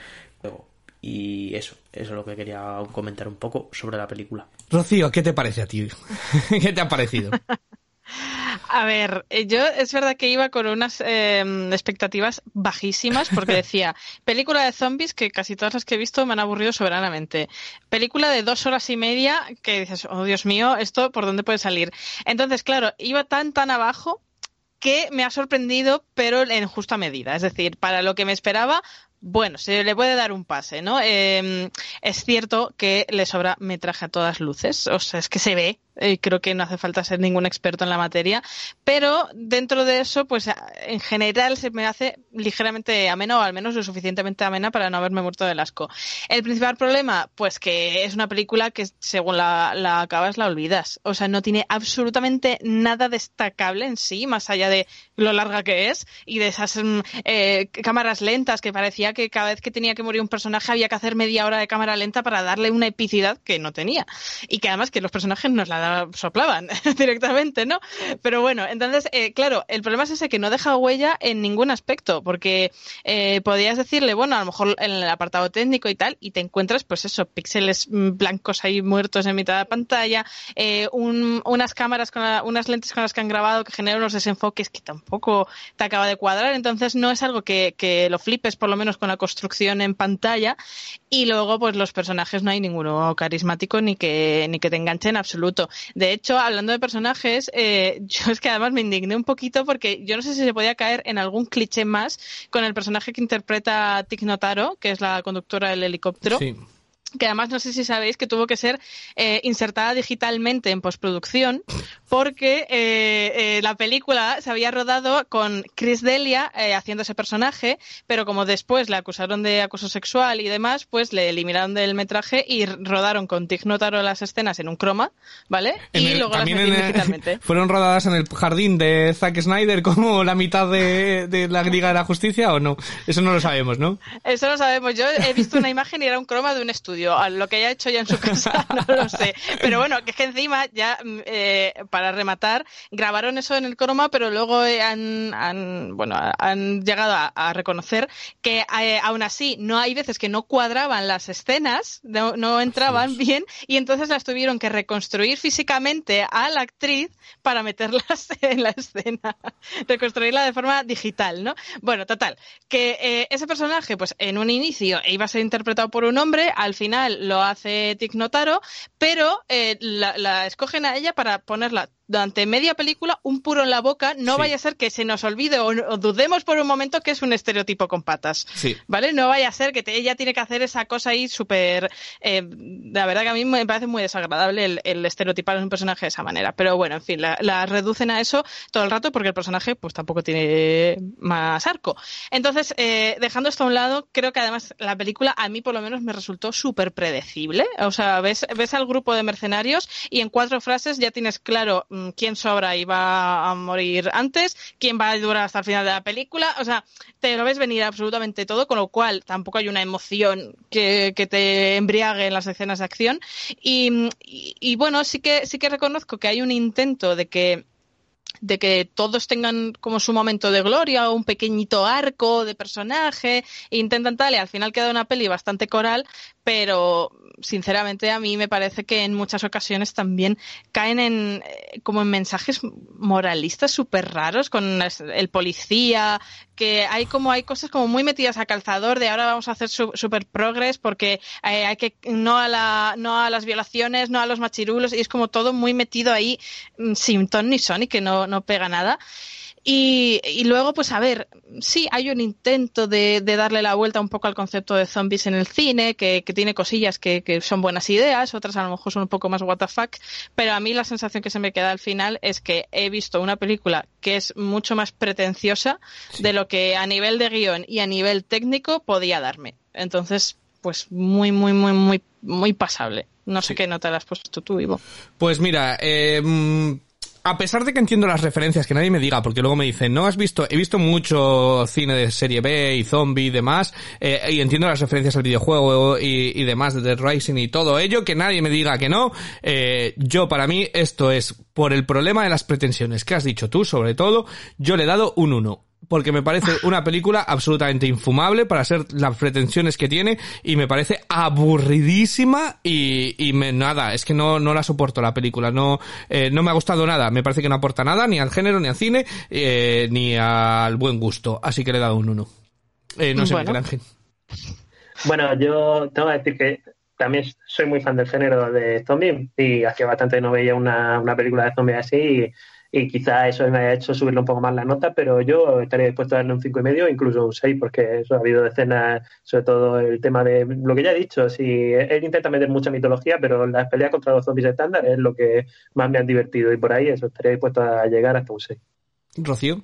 Y eso, eso es lo que quería comentar un poco sobre la película. Rocío, ¿qué te parece a ti? ¿Qué te ha parecido? A ver, eh, yo es verdad que iba con unas eh, expectativas bajísimas porque decía, película de zombies que casi todas las que he visto me han aburrido soberanamente. Película de dos horas y media que dices, oh Dios mío, esto por dónde puede salir. Entonces, claro, iba tan tan abajo que me ha sorprendido, pero en justa medida. Es decir, para lo que me esperaba, bueno, se le puede dar un pase, ¿no? Eh, es cierto que le sobra metraje a todas luces, o sea, es que se ve, eh, creo que no hace falta ser ningún experto en la materia, pero dentro de eso, pues en general se me hace ligeramente amena o al menos lo suficientemente amena para no haberme muerto del asco. El principal problema, pues que es una película que según la, la acabas la olvidas, o sea, no tiene absolutamente nada destacable en sí, más allá de lo larga que es y de esas mm, eh, cámaras lentas que parecía que cada vez que tenía que morir un personaje había que hacer media hora de cámara lenta para darle una epicidad que no tenía. Y que además que los personajes nos la soplaban directamente, ¿no? Pero bueno, entonces, eh, claro, el problema es ese que no deja huella en ningún aspecto, porque eh, podías decirle, bueno, a lo mejor en el apartado técnico y tal, y te encuentras, pues eso, píxeles mm, blancos ahí muertos en mitad de la pantalla, eh, unas cámaras con unas lentes con las que han grabado que generan unos desenfoques que tampoco te acaba de cuadrar, entonces no es algo que, que lo flipes por lo menos con la construcción en pantalla y luego pues los personajes no hay ninguno carismático ni que ni que te enganche en absoluto. De hecho, hablando de personajes, eh, yo es que además me indigné un poquito porque yo no sé si se podía caer en algún cliché más con el personaje que interpreta Tig Notaro, que es la conductora del helicóptero. Sí que además no sé si sabéis que tuvo que ser eh, insertada digitalmente en postproducción porque eh, eh, la película se había rodado con Chris Delia haciendo ese personaje, pero como después le acusaron de acoso sexual y demás, pues le eliminaron del metraje y rodaron con Tig Notaro las escenas en un croma, ¿vale? y luego las metieron digitalmente. ¿Fueron rodadas en el jardín de Zack Snyder como la mitad de, la Liga de la Justicia o no? Eso no lo sabemos, ¿no? Eso lo sabemos. Yo he visto una imagen y era un croma de un estudio a lo que haya hecho ya en su casa, no lo sé. Pero bueno, que es que encima, ya mm, eh, para rematar, grabaron eso en el croma, pero luego han, bueno, han llegado a, reconocer que eh, aún así no hay veces que no cuadraban las escenas, no, entraban bien, y entonces las tuvieron que reconstruir físicamente a la actriz para meterlas en la escena, reconstruirla de forma digital, ¿no? Bueno, total, que eh, ese personaje, pues en un inicio iba a ser interpretado por un hombre, al final lo hace Tig Notaro, pero eh, la, escogen a ella para ponerla durante media película un puro en la boca, no vaya a ser que se nos olvide o, dudemos por un momento que es un estereotipo con patas. ¿Vale? No vaya a ser que ella tiene que hacer esa cosa ahí súper. Eh, la verdad que a mí me parece muy desagradable el, el estereotipar a un personaje de esa manera. Pero bueno, en fin, la, reducen a eso todo el rato porque el personaje pues tampoco tiene más arco. Entonces, eh, dejando esto a un lado, creo que además la película a mí por lo menos me resultó súper predecible. O sea, ves, ves al grupo de mercenarios y en cuatro frases ya tienes claro quién sobra y va a morir antes, quién va a durar hasta el final de la película. O sea, te lo ves venir absolutamente todo, con lo cual tampoco hay una emoción que, te embriague en las escenas de acción. Y, bueno, sí que, sí que reconozco que hay un intento de que de que todos tengan como su momento de gloria un pequeñito arco de personaje intentan tal y al final queda una peli bastante coral pero sinceramente a mí me parece que en muchas ocasiones también caen en eh, como en mensajes moralistas súper raros con el policía, que hay como hay cosas como muy metidas a calzador de ahora vamos a hacer super progress porque eh, hay que no a la no a las violaciones, no a los machirulos y es como todo muy metido ahí mm, sin ton ni son y que no, no pega nada. Y, y, luego, pues a ver, sí, hay un intento de, de, darle la vuelta un poco al concepto de zombies en el cine, que, que tiene cosillas que, que, son buenas ideas, otras a lo mejor son un poco más what the fuck, pero a mí la sensación que se me queda al final es que he visto una película que es mucho más pretenciosa de lo que a nivel de guion y a nivel técnico podía darme. Entonces, pues muy, muy, muy, muy, muy pasable. No sé qué nota le has puesto tú, Ivo. Pues mira, eh, a pesar de que entiendo las referencias, que nadie me diga, porque luego me dicen, no has visto, he visto mucho cine de serie B y zombie y demás, eh, y entiendo las referencias al videojuego y, y, demás de Dead Rising y todo ello, que nadie me diga que no, eh, yo para mí esto es por el problema de las pretensiones que has dicho tú, sobre todo, yo le he dado un 1 porque me parece una película absolutamente infumable para ser las pretensiones que tiene y me parece aburridísima y, y me, nada, es que no, no la soporto la película, no, eh, no me ha gustado nada, me parece que no aporta nada ni al género, ni al cine, eh, ni al buen gusto, así que le he dado un 1. Eh, no sé, bueno. Ángel. Bueno, yo tengo que decir que también soy muy fan del género de zombie y hacía bastante no veía una, una película de zombies así y y quizá eso me haya hecho subirle un poco más la nota, pero yo estaría dispuesto a darle un cinco y medio, incluso un 6, porque eso ha habido escenas, sobre todo el tema de lo que ya he dicho, si él intenta meter mucha mitología, pero las peleas contra los zombies estándar es lo que más me han divertido y por ahí eso estaría dispuesto a llegar hasta un 6. Rocío.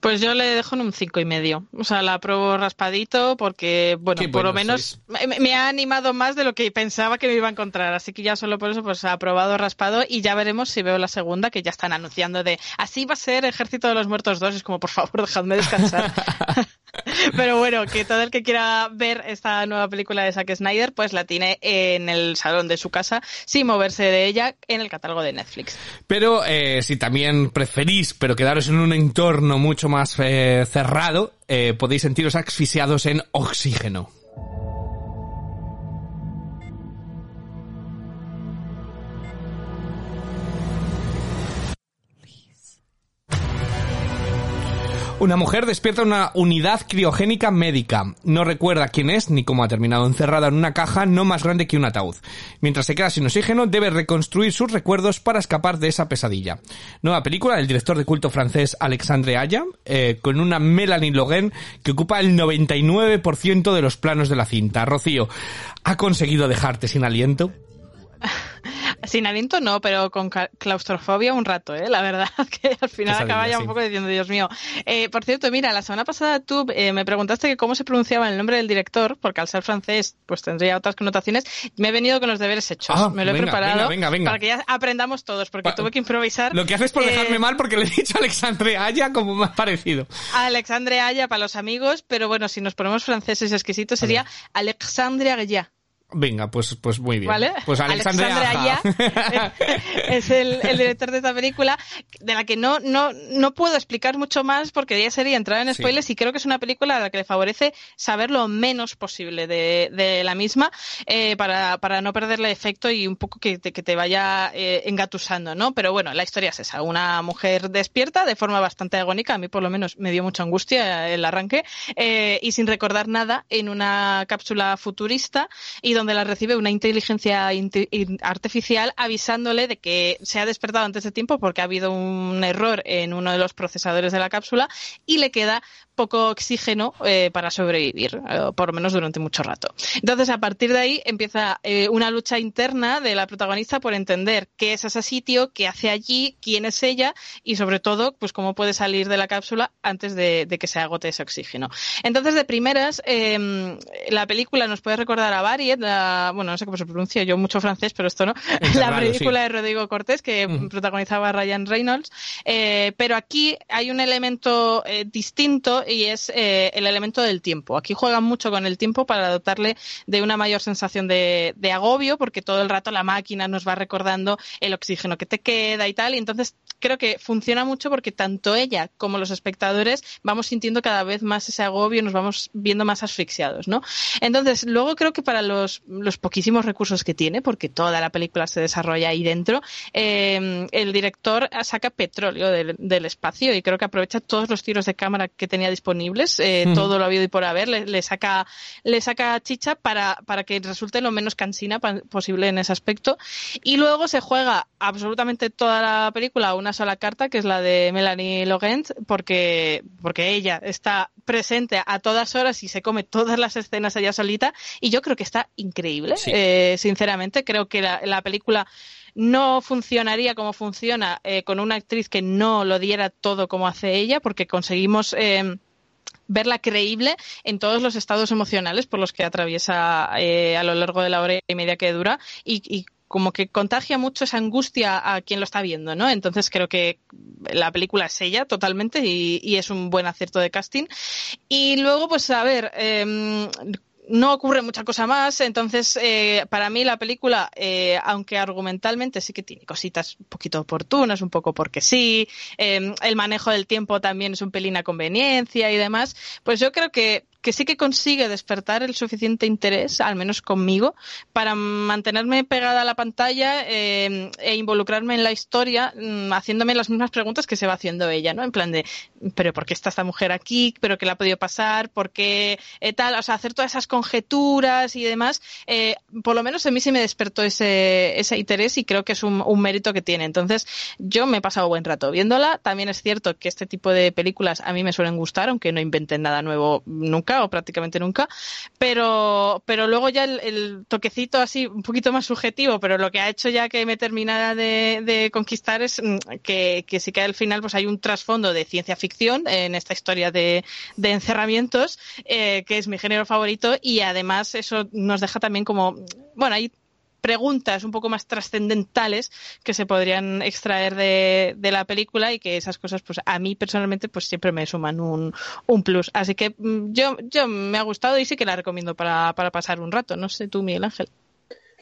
Pues yo le dejo en un cinco y medio. O sea, la apruebo raspadito porque, bueno, por lo menos me, ha animado más de lo que pensaba que me iba a encontrar. Así que ya solo por eso, pues ha aprobado raspado y ya veremos si veo la segunda, que ya están anunciando de así va a ser Ejército de los Muertos 2. Es como, por favor, dejadme descansar. Pero bueno, que todo el que quiera ver esta nueva película de Zack Snyder, pues la tiene en el salón de su casa, sin moverse de ella, en el catálogo de Netflix. Pero eh, si también preferís, pero quedaros en un entorno mucho más eh, cerrado, eh, podéis sentiros asfixiados en oxígeno. Una mujer despierta una unidad criogénica médica. No recuerda quién es ni cómo ha terminado encerrada en una caja no más grande que un ataúd. Mientras se queda sin oxígeno, debe reconstruir sus recuerdos para escapar de esa pesadilla. Nueva película del director de culto francés Alexandre Aya, eh, con una Melanie Logan que ocupa el 99% de los planos de la cinta. Rocío, ¿ha conseguido dejarte sin aliento? Sin aliento no, pero con claustrofobia un rato, ¿eh? La verdad que al final acaba ya un poco diciendo, Dios mío. Eh, por cierto, mira, la semana pasada tú eh, me preguntaste que cómo se pronunciaba el nombre del director, porque al ser francés pues tendría otras connotaciones. Me he venido con los deberes hechos. Ah, me lo he preparado para que ya aprendamos todos, porque tuve que improvisar. Lo que haces por dejarme Eh, mal porque le he dicho a Alexandre Aya como me ha parecido. Alexandre Aya para los amigos, pero bueno, si nos ponemos franceses exquisitos sería Alexandre Aya. Venga, pues, pues muy bien. ¿Vale? Pues Alexandre, Aja. Es el, el director de esta película, de la que no, no, no puedo explicar mucho más porque ya sería entrar en Sí. spoilers y creo que es una película a la que le favorece saber lo menos posible de, de la misma eh, para, para no perderle efecto y un poco que te, que te vaya eh, engatusando, ¿no? Pero bueno, la historia es esa. Una mujer despierta de forma bastante agónica, a mí por lo menos me dio mucha angustia el arranque, eh, y sin recordar nada en una cápsula futurista y donde la recibe una inteligencia inte- in- artificial avisándole de que se ha despertado antes de tiempo porque ha habido un error en uno de los procesadores de la cápsula y le queda poco oxígeno eh, para sobrevivir, eh, por lo menos durante mucho rato. Entonces, a partir de ahí empieza eh, una lucha interna de la protagonista por entender qué es ese sitio, qué hace allí, quién es ella y, sobre todo, pues cómo puede salir de la cápsula antes de, que se agote ese oxígeno. Entonces, de primeras, eh, la película nos puede recordar a Variet, la- bueno, no sé cómo se pronuncia, yo mucho francés, pero esto no, la película sí. de Rodrigo Cortés que protagonizaba Ryan Reynolds, eh, pero aquí hay un elemento eh, distinto y es eh, el elemento del tiempo. Aquí juegan mucho con el tiempo para dotarle de una mayor sensación de, de agobio, porque todo el rato la máquina nos va recordando el oxígeno que te queda y tal, y entonces creo que funciona mucho porque tanto ella como los espectadores vamos sintiendo cada vez más ese agobio, nos vamos viendo más asfixiados, ¿no? Entonces, luego creo que para los, los poquísimos recursos que tiene, porque toda la película se desarrolla ahí dentro, eh, el director saca petróleo del, del espacio y creo que aprovecha todos los tiros de cámara que tenía disponibles, eh, todo lo habido y por haber, le, le saca, le saca chicha para, para que resulte lo menos cansina posible en ese aspecto. Y luego se juega absolutamente toda la película a una sola carta, que es la de Melanie Laurent, porque, porque ella está presente a todas horas y se come todas las escenas ella solita, y yo creo que está increíble, eh, sinceramente. Creo que la, la película no funcionaría como funciona eh, con una actriz que no lo diera todo como hace ella, porque conseguimos eh, verla creíble en todos los estados emocionales por los que atraviesa eh, a lo largo de la hora y media que dura y, y como que contagia mucho esa angustia a quien lo está viendo, ¿no? Entonces creo que la película es ella totalmente y, y es un buen acierto de casting. Y luego, pues a ver, em, no ocurre mucha cosa más, entonces eh, para mí la película, eh, aunque argumentalmente sí que tiene cositas un poquito oportunas, un poco porque sí, eh, el manejo del tiempo también es un pelín a conveniencia y demás, pues yo creo que que sí que consigue despertar el suficiente interés, al menos conmigo, para mantenerme pegada a la pantalla eh, e involucrarme en la historia, mm, haciéndome las mismas preguntas que se va haciendo ella, ¿no? En plan de, pero ¿por qué está esta mujer aquí? ¿Pero qué le ha podido pasar? ¿Por qué eh, tal? O sea, hacer todas esas conjeturas y demás, eh, por lo menos a mí sí me despertó ese, ese interés y creo que es un, un mérito que tiene. Entonces, yo me he pasado buen rato viéndola. También es cierto que este tipo de películas a mí me suelen gustar, aunque no inventen nada nuevo nunca o prácticamente nunca, pero, pero luego ya el, toquecito así un poquito más subjetivo, pero lo que ha hecho ya que me terminara de, de conquistar es mm, que, que sí que al final pues hay un trasfondo de ciencia ficción en esta historia de, de encerramientos, eh, que es mi género favorito y además eso nos deja también como, bueno, hay preguntas un poco más trascendentales que se podrían extraer de, de, la película y que esas cosas, pues a mí personalmente, pues siempre me suman un, un plus. Así que mm, yo, yo me ha gustado y sí que la recomiendo para, para pasar un rato. No sé tú, Miguel Ángel.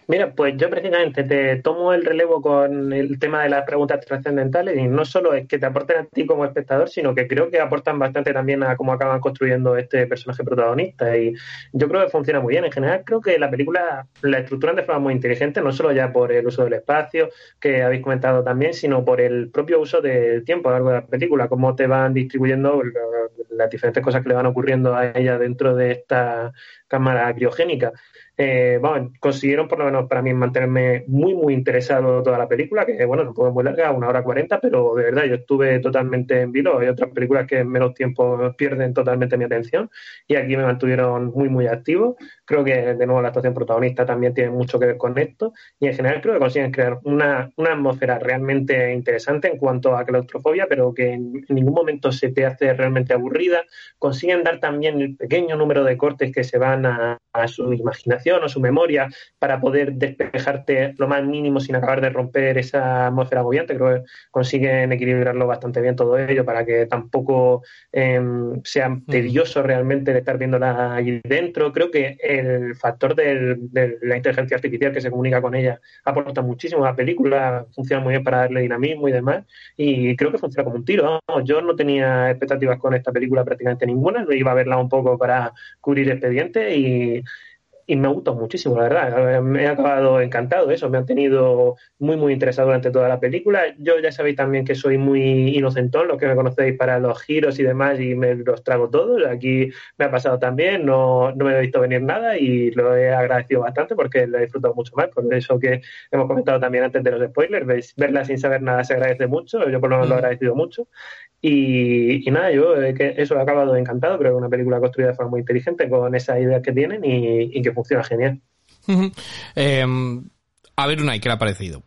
Mira, pues yo precisamente te tomo el relevo con el tema de las preguntas trascendentales y no solo es que te aporten a ti como espectador, sino que creo que aportan bastante también a cómo acaban construyendo este personaje protagonista y yo creo que funciona muy bien. En general creo que la película la estructuran de forma muy inteligente, no solo ya por el uso del espacio que habéis comentado también, sino por el propio uso del tiempo a lo largo de la película, cómo te van distribuyendo las diferentes cosas que le van ocurriendo a ella dentro de esta cámara criogénica eh, bueno, consiguieron por lo menos para mí mantenerme muy, muy interesado toda la película, que bueno, no puedo muy larga, una hora cuarenta, pero de verdad yo estuve totalmente en vilo. Hay otras películas que en menos tiempo pierden totalmente mi atención y aquí me mantuvieron muy, muy activo. Creo que de nuevo la actuación protagonista también tiene mucho que ver con esto y en general creo que consiguen crear una, una atmósfera realmente interesante en cuanto a claustrofobia, pero que en ningún momento se te hace realmente aburrida. Consiguen dar también el pequeño número de cortes que se van a, a su imaginación o su memoria para poder despejarte lo más mínimo sin acabar de romper esa atmósfera agobiante. Creo que consiguen equilibrarlo bastante bien todo ello para que tampoco eh, sea mm. tedioso realmente de estar viéndola ahí dentro. Creo que el factor de la inteligencia artificial que se comunica con ella aporta muchísimo a la película, funciona muy bien para darle dinamismo y demás, y creo que funciona como un tiro. Yo no tenía expectativas con esta película prácticamente ninguna, iba a verla un poco para cubrir expediente y y me gustó muchísimo, la verdad. Me he acabado encantado eso, me han tenido muy, muy interesado durante toda la película. Yo ya sabéis también que soy muy inocentón, los que me conocéis para los giros y demás, y me los trago todos. Aquí me ha pasado también, no, no me he visto venir nada y lo he agradecido bastante porque lo he disfrutado mucho más. Por eso que hemos comentado también antes de los spoilers, verla sin saber nada se agradece mucho, yo por lo menos lo he mm. agradecido mucho. Y, nada, yo que eso he acabado encantado, creo que una película construida de forma muy inteligente con esas ideas que tienen y, que funciona genial. Em, a ver, una, ¿qué le ha parecido?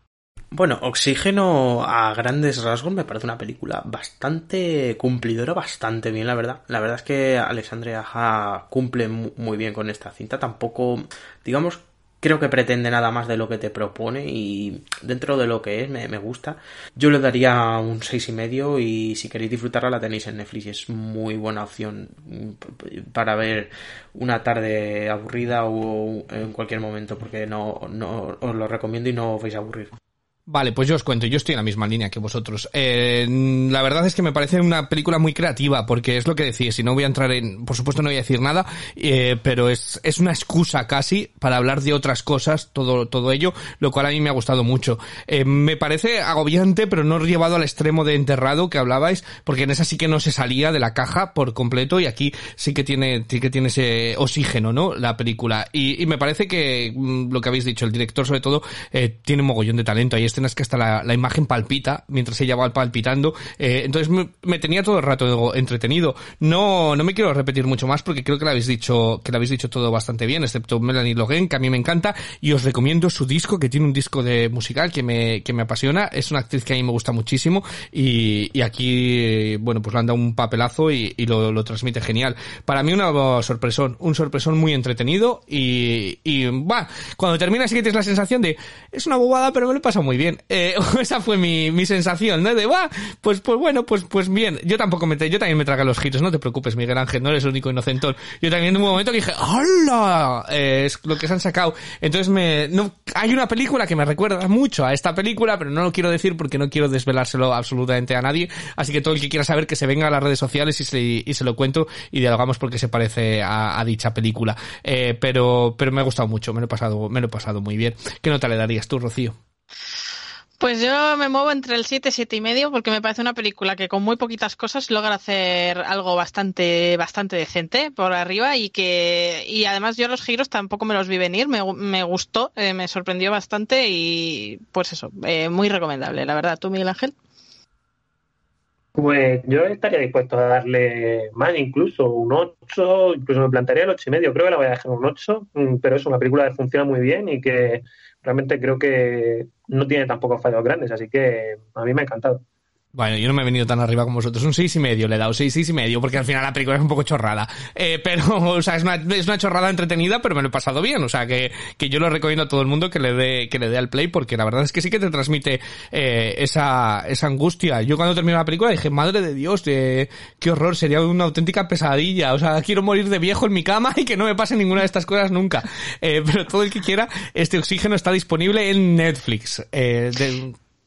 Bueno, Oxígeno a grandes rasgos me parece una película bastante cumplidora, bastante bien, la verdad. La verdad es que Alexandre Aja cumple muy bien con esta cinta. Tampoco, digamos creo que pretende nada más de lo que te propone y dentro de lo que es me, gusta. Yo le daría un seis y medio y si queréis disfrutarla la tenéis en Netflix. Es muy buena opción para ver una tarde aburrida o en cualquier momento porque no, no os lo recomiendo y no os vais a aburrir. Vale, pues yo os cuento, yo estoy en la misma línea que vosotros. Eh, la verdad es que me parece una película muy creativa, porque es lo que decís, y no voy a entrar en, por supuesto no voy a decir nada, eh, pero es, es una excusa casi para hablar de otras cosas, todo, todo ello, lo cual a mí me ha gustado mucho. Eh, me parece agobiante, pero no llevado al extremo de enterrado que hablabais, porque en esa sí que no se salía de la caja por completo, y aquí sí que tiene, sí que tiene ese oxígeno, ¿no? La película. Y, y me parece que mm, lo que habéis dicho, el director sobre todo, tiene un mogollón de talento. Escenas que hasta la, la imagen palpita mientras ella va palpitando. Eh, entonces me, tenía todo el rato entretenido. No, no me quiero repetir mucho más porque creo que lo habéis dicho, que lo habéis dicho todo bastante bien, excepto Melanie Logan, que a mí me encanta, y os recomiendo su disco, que tiene un disco de musical que me, que me apasiona. Es una actriz que a mí me gusta muchísimo y, y aquí, bueno, pues le han dado un papelazo y, y lo, lo, transmite genial. Para mí una sorpresón, un sorpresón muy entretenido y, y va, cuando termina sí que tienes la sensación de, es una bobada, pero me lo he pasado muy bien. Eh, esa fue mi, mi sensación, ¿no? De, va, pues, pues bueno, pues, pues bien. Yo tampoco me, yo también me traga los giros, no te preocupes, Miguel Ángel, no eres el único inocentón. Yo también en un momento que dije, ¡hola! Eh, es lo que se han sacado. Entonces me, no, hay una película que me recuerda mucho a esta película, pero no lo quiero decir porque no quiero desvelárselo absolutamente a nadie. Así que todo el que quiera saber que se venga a las redes sociales y se, y se lo cuento y dialogamos porque se parece a, a dicha película. Eh, pero, pero me ha gustado mucho, me lo he pasado, me lo he pasado muy bien. ¿Qué nota le darías tú, Rocío? Pues yo me muevo entre el 7 y 7 y medio porque me parece una película que con muy poquitas cosas logra hacer algo bastante bastante decente por arriba y que y además yo los giros tampoco me los vi venir, me, me gustó, eh, me sorprendió bastante y pues eso, eh, muy recomendable, la verdad. ¿Tú, Miguel Ángel? Pues yo estaría dispuesto a darle más, incluso un 8, incluso me plantearía el 8 y medio, creo que la voy a dejar un 8, mm, pero es una película que funciona muy bien y que realmente creo que no tiene tampoco fallos grandes, así que a mí me ha encantado. Bueno, yo no me he venido tan arriba como vosotros. Un seis y medio le he dado, seis, seis y medio, porque al final la película es un poco chorrada. Eh, pero, o sea, es una, es una chorrada entretenida, pero me lo he pasado bien. O sea, que, que yo lo recomiendo a todo el mundo que le dé, que le dé al play, porque la verdad es que sí que te transmite, eh, esa, esa angustia. Yo cuando terminé la película dije, madre de Dios, de, qué horror, sería una auténtica pesadilla. O sea, quiero morir de viejo en mi cama y que no me pase ninguna de estas cosas nunca. Eh, pero todo el que quiera, este oxígeno está disponible en Netflix. Eh,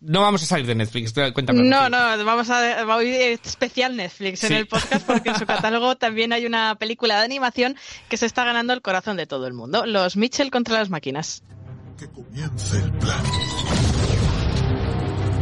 no vamos a salir de Netflix, cuéntame. No, no, vamos a, vamos a especial Netflix en el podcast porque en su catálogo también hay una película de animación que se está ganando el corazón de todo el mundo. Los Mitchell contra las máquinas.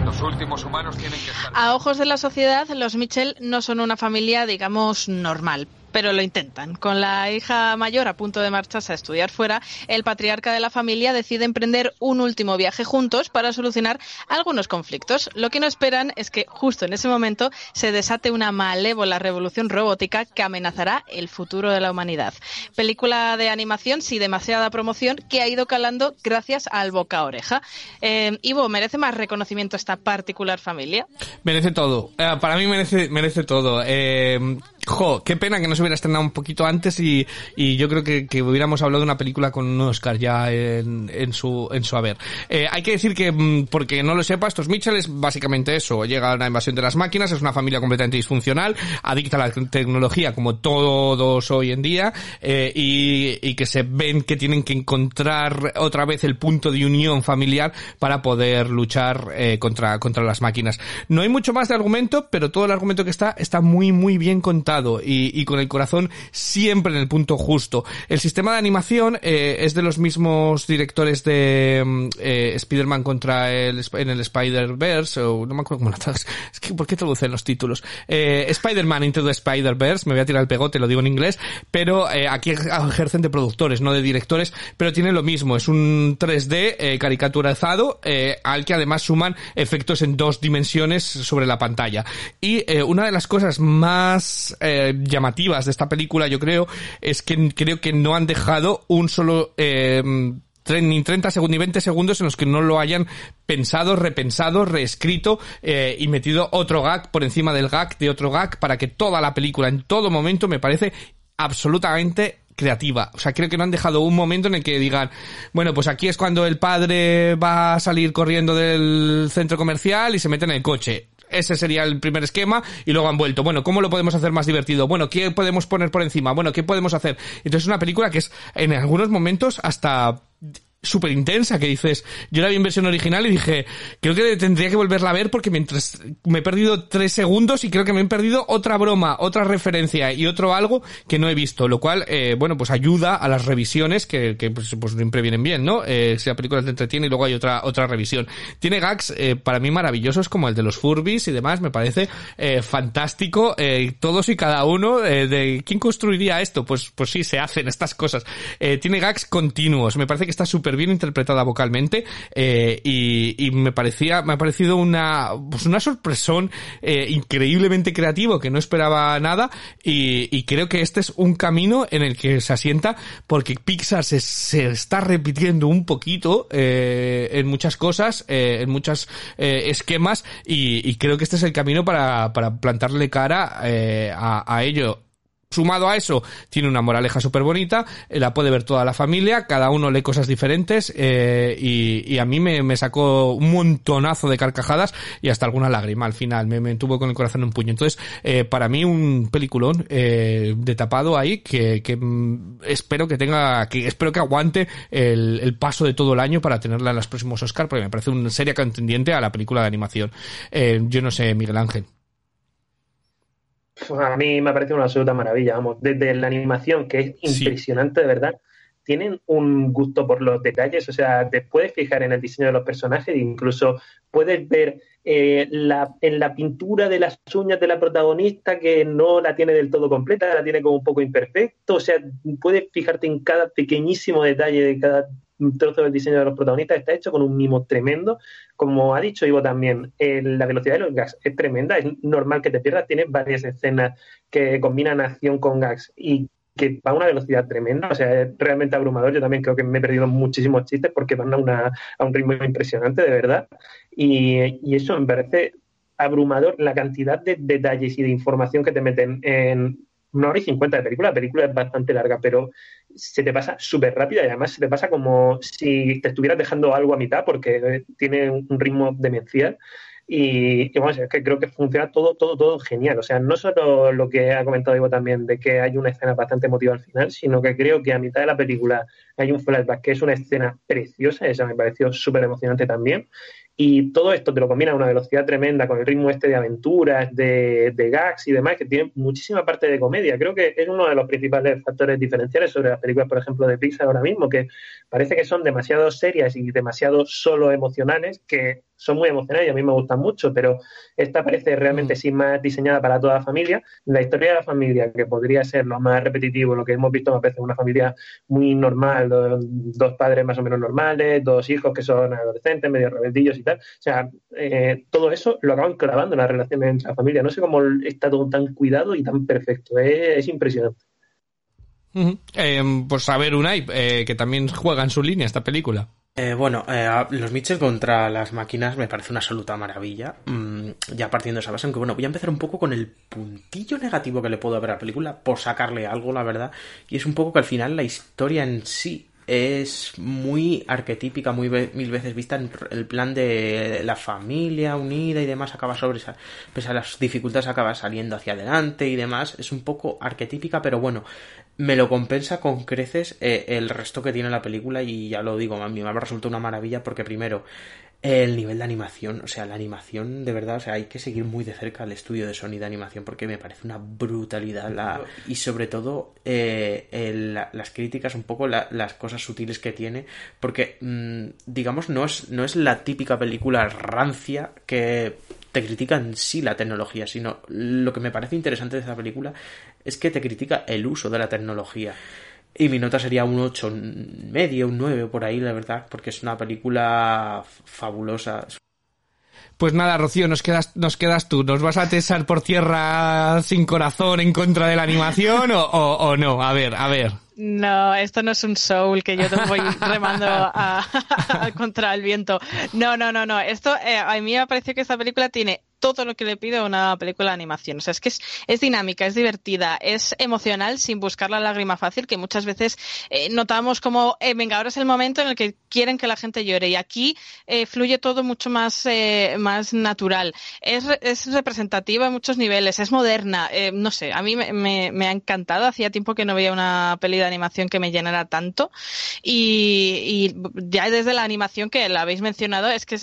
Los últimos humanos tienen que estar. A ojos de la sociedad, los Mitchell no son una familia, digamos, normal. Pero lo intentan. Con la hija mayor a punto de marcharse a estudiar fuera, el patriarca de la familia decide emprender un último viaje juntos para solucionar algunos conflictos. Lo que no esperan es que justo en ese momento se desate una malévola revolución robótica que amenazará el futuro de la humanidad. Película de animación sin demasiada promoción que ha ido calando gracias al boca oreja. Eh, Ivo, ¿merece más reconocimiento esta particular familia? Merece todo. Eh, para mí merece, merece todo. Eh, jo, qué pena que no se hubiera estrenado un poquito antes y, y yo creo que, que hubiéramos hablado de una película con un Oscar ya en, en su, en su haber. Eh, hay que decir que, mm, porque no lo sepa, estos Mitchell es básicamente eso. Llega una invasión de las máquinas, es una familia completamente disfuncional, adicta a la tecnología como todos hoy en día, eh, y, y que se ven que tienen que encontrar otra vez el punto de unión familiar para poder luchar eh, contra, contra las máquinas. No hay mucho más de argumento, pero todo el argumento que está está muy muy bien contado y, con el corazón siempre en el punto justo. El sistema de animación eh, es de los mismos directores de mm, eh, Spider-Man contra el en el Spider-Verse, o no me acuerdo cómo lo traducen. Es que, ¿por qué traducen los títulos? Eh, Spider-Man Into the Spider-Verse, me voy a tirar el pegote, lo digo en inglés, pero eh, aquí ejercen de productores, no de directores, pero tiene lo mismo, es un 3D eh, caricaturizado al que además suman efectos en dos dimensiones sobre la pantalla. Y una de las cosas más eh, llamativas de esta película, yo creo, es que creo que no han dejado un solo... Eh, ni 30 segundos ni 20 segundos en los que no lo hayan pensado, repensado, reescrito eh, y metido otro gag por encima del gag de otro gag para que toda la película en todo momento me parece absolutamente creativa. O sea, creo que no han dejado un momento en el que digan, bueno, pues aquí es cuando el padre va a salir corriendo del centro comercial y se mete en el coche. Ese sería el primer esquema y luego han vuelto. Bueno, ¿cómo lo podemos hacer más divertido? Bueno, ¿qué podemos poner por encima? Bueno, ¿qué podemos hacer? Entonces es una película que es en algunos momentos hasta súper intensa que dices, yo la vi en versión original y dije, creo que tendría que volverla a ver porque mientras me he perdido tres segundos y creo que me he perdido otra broma, otra referencia y otro algo que no he visto, lo cual, eh, bueno, pues ayuda a las revisiones que, que pues, pues siempre vienen bien, ¿no? Eh, si la película te entretiene y luego hay otra, otra revisión. Tiene gags, eh, para mí maravillosos como el de los Furbies y demás, me parece eh, fantástico, eh, todos y cada uno eh, de quién construiría esto, pues, pues sí, se hacen estas cosas. Tiene gags continuos, me parece que está súper bien interpretada vocalmente eh, y, y me parecía me ha parecido una pues una sorpresón eh, increíblemente creativo que no esperaba nada y, y creo que este es un camino en el que se asienta porque Pixar se, se está repitiendo un poquito eh, en muchas cosas eh, en muchos eh, esquemas y, y creo que este es el camino para, para plantarle cara eh, a, a ello Sumado a eso, tiene una moraleja súper bonita, eh, la puede ver toda la familia, cada uno lee cosas diferentes eh, y, y a mí me, me sacó un montonazo de carcajadas y hasta alguna lágrima al final, me, me tuvo con el corazón en puño. Entonces, eh, para mí un peliculón eh, de tapado ahí que, que mm, espero que tenga, que espero que aguante el, el paso de todo el año para tenerla en los próximos Oscar porque me parece una seria contendiente a la película de animación. Eh, yo no sé, Miguel Ángel. A mí me parece una absoluta maravilla, vamos, desde la animación, que es Sí. impresionante de verdad, tienen un gusto por los detalles, o sea, te puedes fijar en el diseño de los personajes, incluso puedes ver eh, la, en la pintura de las uñas de la protagonista que no la tiene del todo completa, la tiene como un poco imperfecto, o sea, puedes fijarte en cada pequeñísimo detalle de cada trozo del diseño de los protagonistas, está hecho con un mimo tremendo, como ha dicho Ivo también, la velocidad de los gags es tremenda, es normal que te pierdas, tienes varias escenas que combinan acción con gags y que va a una velocidad tremenda, o sea, es realmente abrumador. Yo también creo que me he perdido muchísimos chistes porque van a, una, a un ritmo impresionante, de verdad. Y, y eso me parece abrumador la cantidad de detalles y de información que te meten en una hora y cincuenta de película. La película es bastante larga, pero se te pasa súper rápida y además se te pasa como si te estuvieras dejando algo a mitad porque tiene un ritmo demencial. Y, bueno, es que creo que funciona todo, todo, todo genial. O sea, no solo lo que ha comentado Ivo también de que hay una escena bastante emotiva al final, sino que creo que a mitad de la película hay un flashback que es una escena preciosa, esa me pareció súper emocionante también. Y todo esto te lo combina a una velocidad tremenda con el ritmo este de aventuras, de, de, gags y demás, que tiene muchísima parte de comedia. Creo que es uno de los principales factores diferenciales sobre las películas, por ejemplo, de Pixar ahora mismo, que parece que son demasiado serias y demasiado solo emocionales, que son muy emocionales y a mí me gustan mucho, pero esta parece realmente mm. sí más diseñada para toda la familia. La historia de la familia, que podría ser lo más repetitivo, lo que hemos visto más veces, una familia muy normal, dos padres más o menos normales, dos hijos que son adolescentes, medio rebeldillos y tal. O sea, eh, todo eso lo acaban clavando en la relación entre la familia. No sé cómo está todo tan cuidado y tan perfecto. Es, impresionante. Eh, pues a ver, Unai, eh, que también juega en su línea esta película. Eh, bueno, eh, los Mitchell contra las máquinas me parece una absoluta maravilla. Mm, ya partiendo de esa base, aunque bueno, voy a empezar un poco con el puntillo negativo que le puedo ver a la película, por sacarle algo, la verdad. Y es un poco que al final la historia en sí es muy arquetípica, muy mil veces vista en el plan de la familia unida y demás, acaba sobre pese a las dificultades acaba saliendo hacia adelante y demás, es un poco arquetípica, pero bueno, me lo compensa con creces eh, el resto que tiene la película y ya lo digo, a mí me resultado una maravilla porque primero el nivel de animación, o sea, la animación de verdad, o sea, hay que seguir muy de cerca el estudio de Sony de animación porque me parece una brutalidad la, y sobre todo eh, las críticas, un poco las cosas sutiles que tiene, porque mm, digamos no es, no es la típica película rancia que te critica en sí la tecnología, sino lo que me parece interesante de esta película es que te critica el uso de la tecnología. Y mi nota sería un 8 medio, un 9 por ahí, la verdad, porque es una película fabulosa. Pues nada, Rocío, nos quedas, nos quedas tú. ¿Nos vas a tesar por tierra sin corazón en contra de la animación o, o no? A ver, a ver. No, esto no es un soul que yo te voy remando a, contra el viento. No, no, no, no. Esto eh, a mí me parece que esta película tiene todo lo que le pide a una película de animación. O sea, es que es, es dinámica, es divertida, es emocional sin buscar la lágrima fácil, que muchas veces eh, notamos como, eh, venga, ahora es el momento en el que quieren que la gente llore. Y aquí eh, fluye todo mucho más, eh, más natural. Es, es representativa en muchos niveles, es moderna. Eh, no sé, a mí me, me, me, ha encantado. Hacía tiempo que no veía una peli de animación que me llenara tanto. Y, y ya desde la animación que la habéis mencionado, es que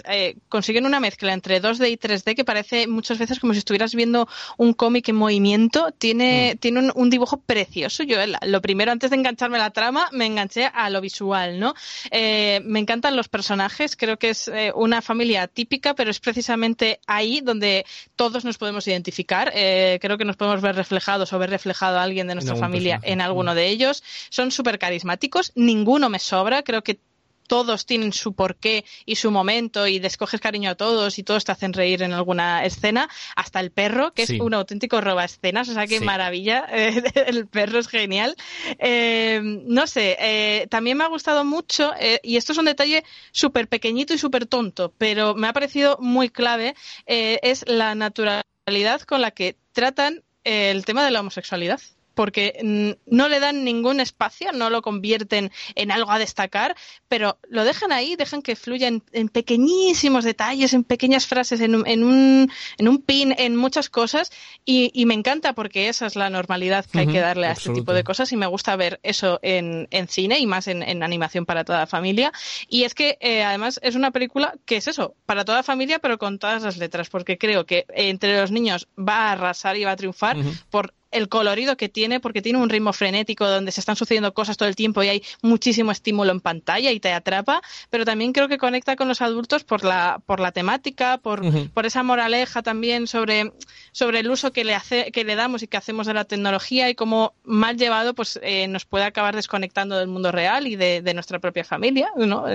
consiguen una mezcla entre 2D y 3D que parece muchas veces como si estuvieras viendo un cómic en movimiento. Tiene, mm. tiene un, dibujo precioso. Yo lo primero, antes de engancharme a la trama, me enganché a lo visual, ¿no? Eh, me encantan los personajes. Creo que es eh, una familia típica, pero es precisamente ahí donde todos nos podemos identificar. Eh, creo que nos podemos ver reflejados o ver reflejado a alguien de nuestra familia en alguno de ellos. Son súper carismáticos. Ninguno me sobra. Creo que todos tienen su porqué y su momento y descoges cariño a todos y todos te hacen reír en alguna escena, hasta el perro, que es un auténtico roba escenas, o sea, qué maravilla, el perro es genial. Eh, no sé, eh, también me ha gustado mucho, eh, y esto es un detalle súper pequeñito y súper tonto, pero me ha parecido muy clave, es la naturalidad con la que tratan el tema de la homosexualidad porque no le dan ningún espacio, no lo convierten en algo a destacar, pero lo dejan ahí, dejan que fluya en, pequeñísimos detalles, en pequeñas frases, en, un, en un pin, en muchas cosas, y, me encanta porque esa es la normalidad que hay que darle a este tipo de cosas y me gusta ver eso en, cine y más en, animación para toda la familia. Y es que eh, además es una película que es eso, para toda la familia, pero con todas las letras, porque creo que entre los niños va a arrasar y va a triunfar por el colorido que tiene, porque tiene un ritmo frenético donde se están sucediendo cosas todo el tiempo y hay muchísimo estímulo en pantalla y te atrapa, pero también creo que conecta con los adultos por la, por la temática, por, por esa moraleja también sobre, sobre el uso que le, hace, que le damos y que hacemos de la tecnología y cómo mal llevado pues eh, nos puede acabar desconectando del mundo real y de, de nuestra propia familia, ¿no?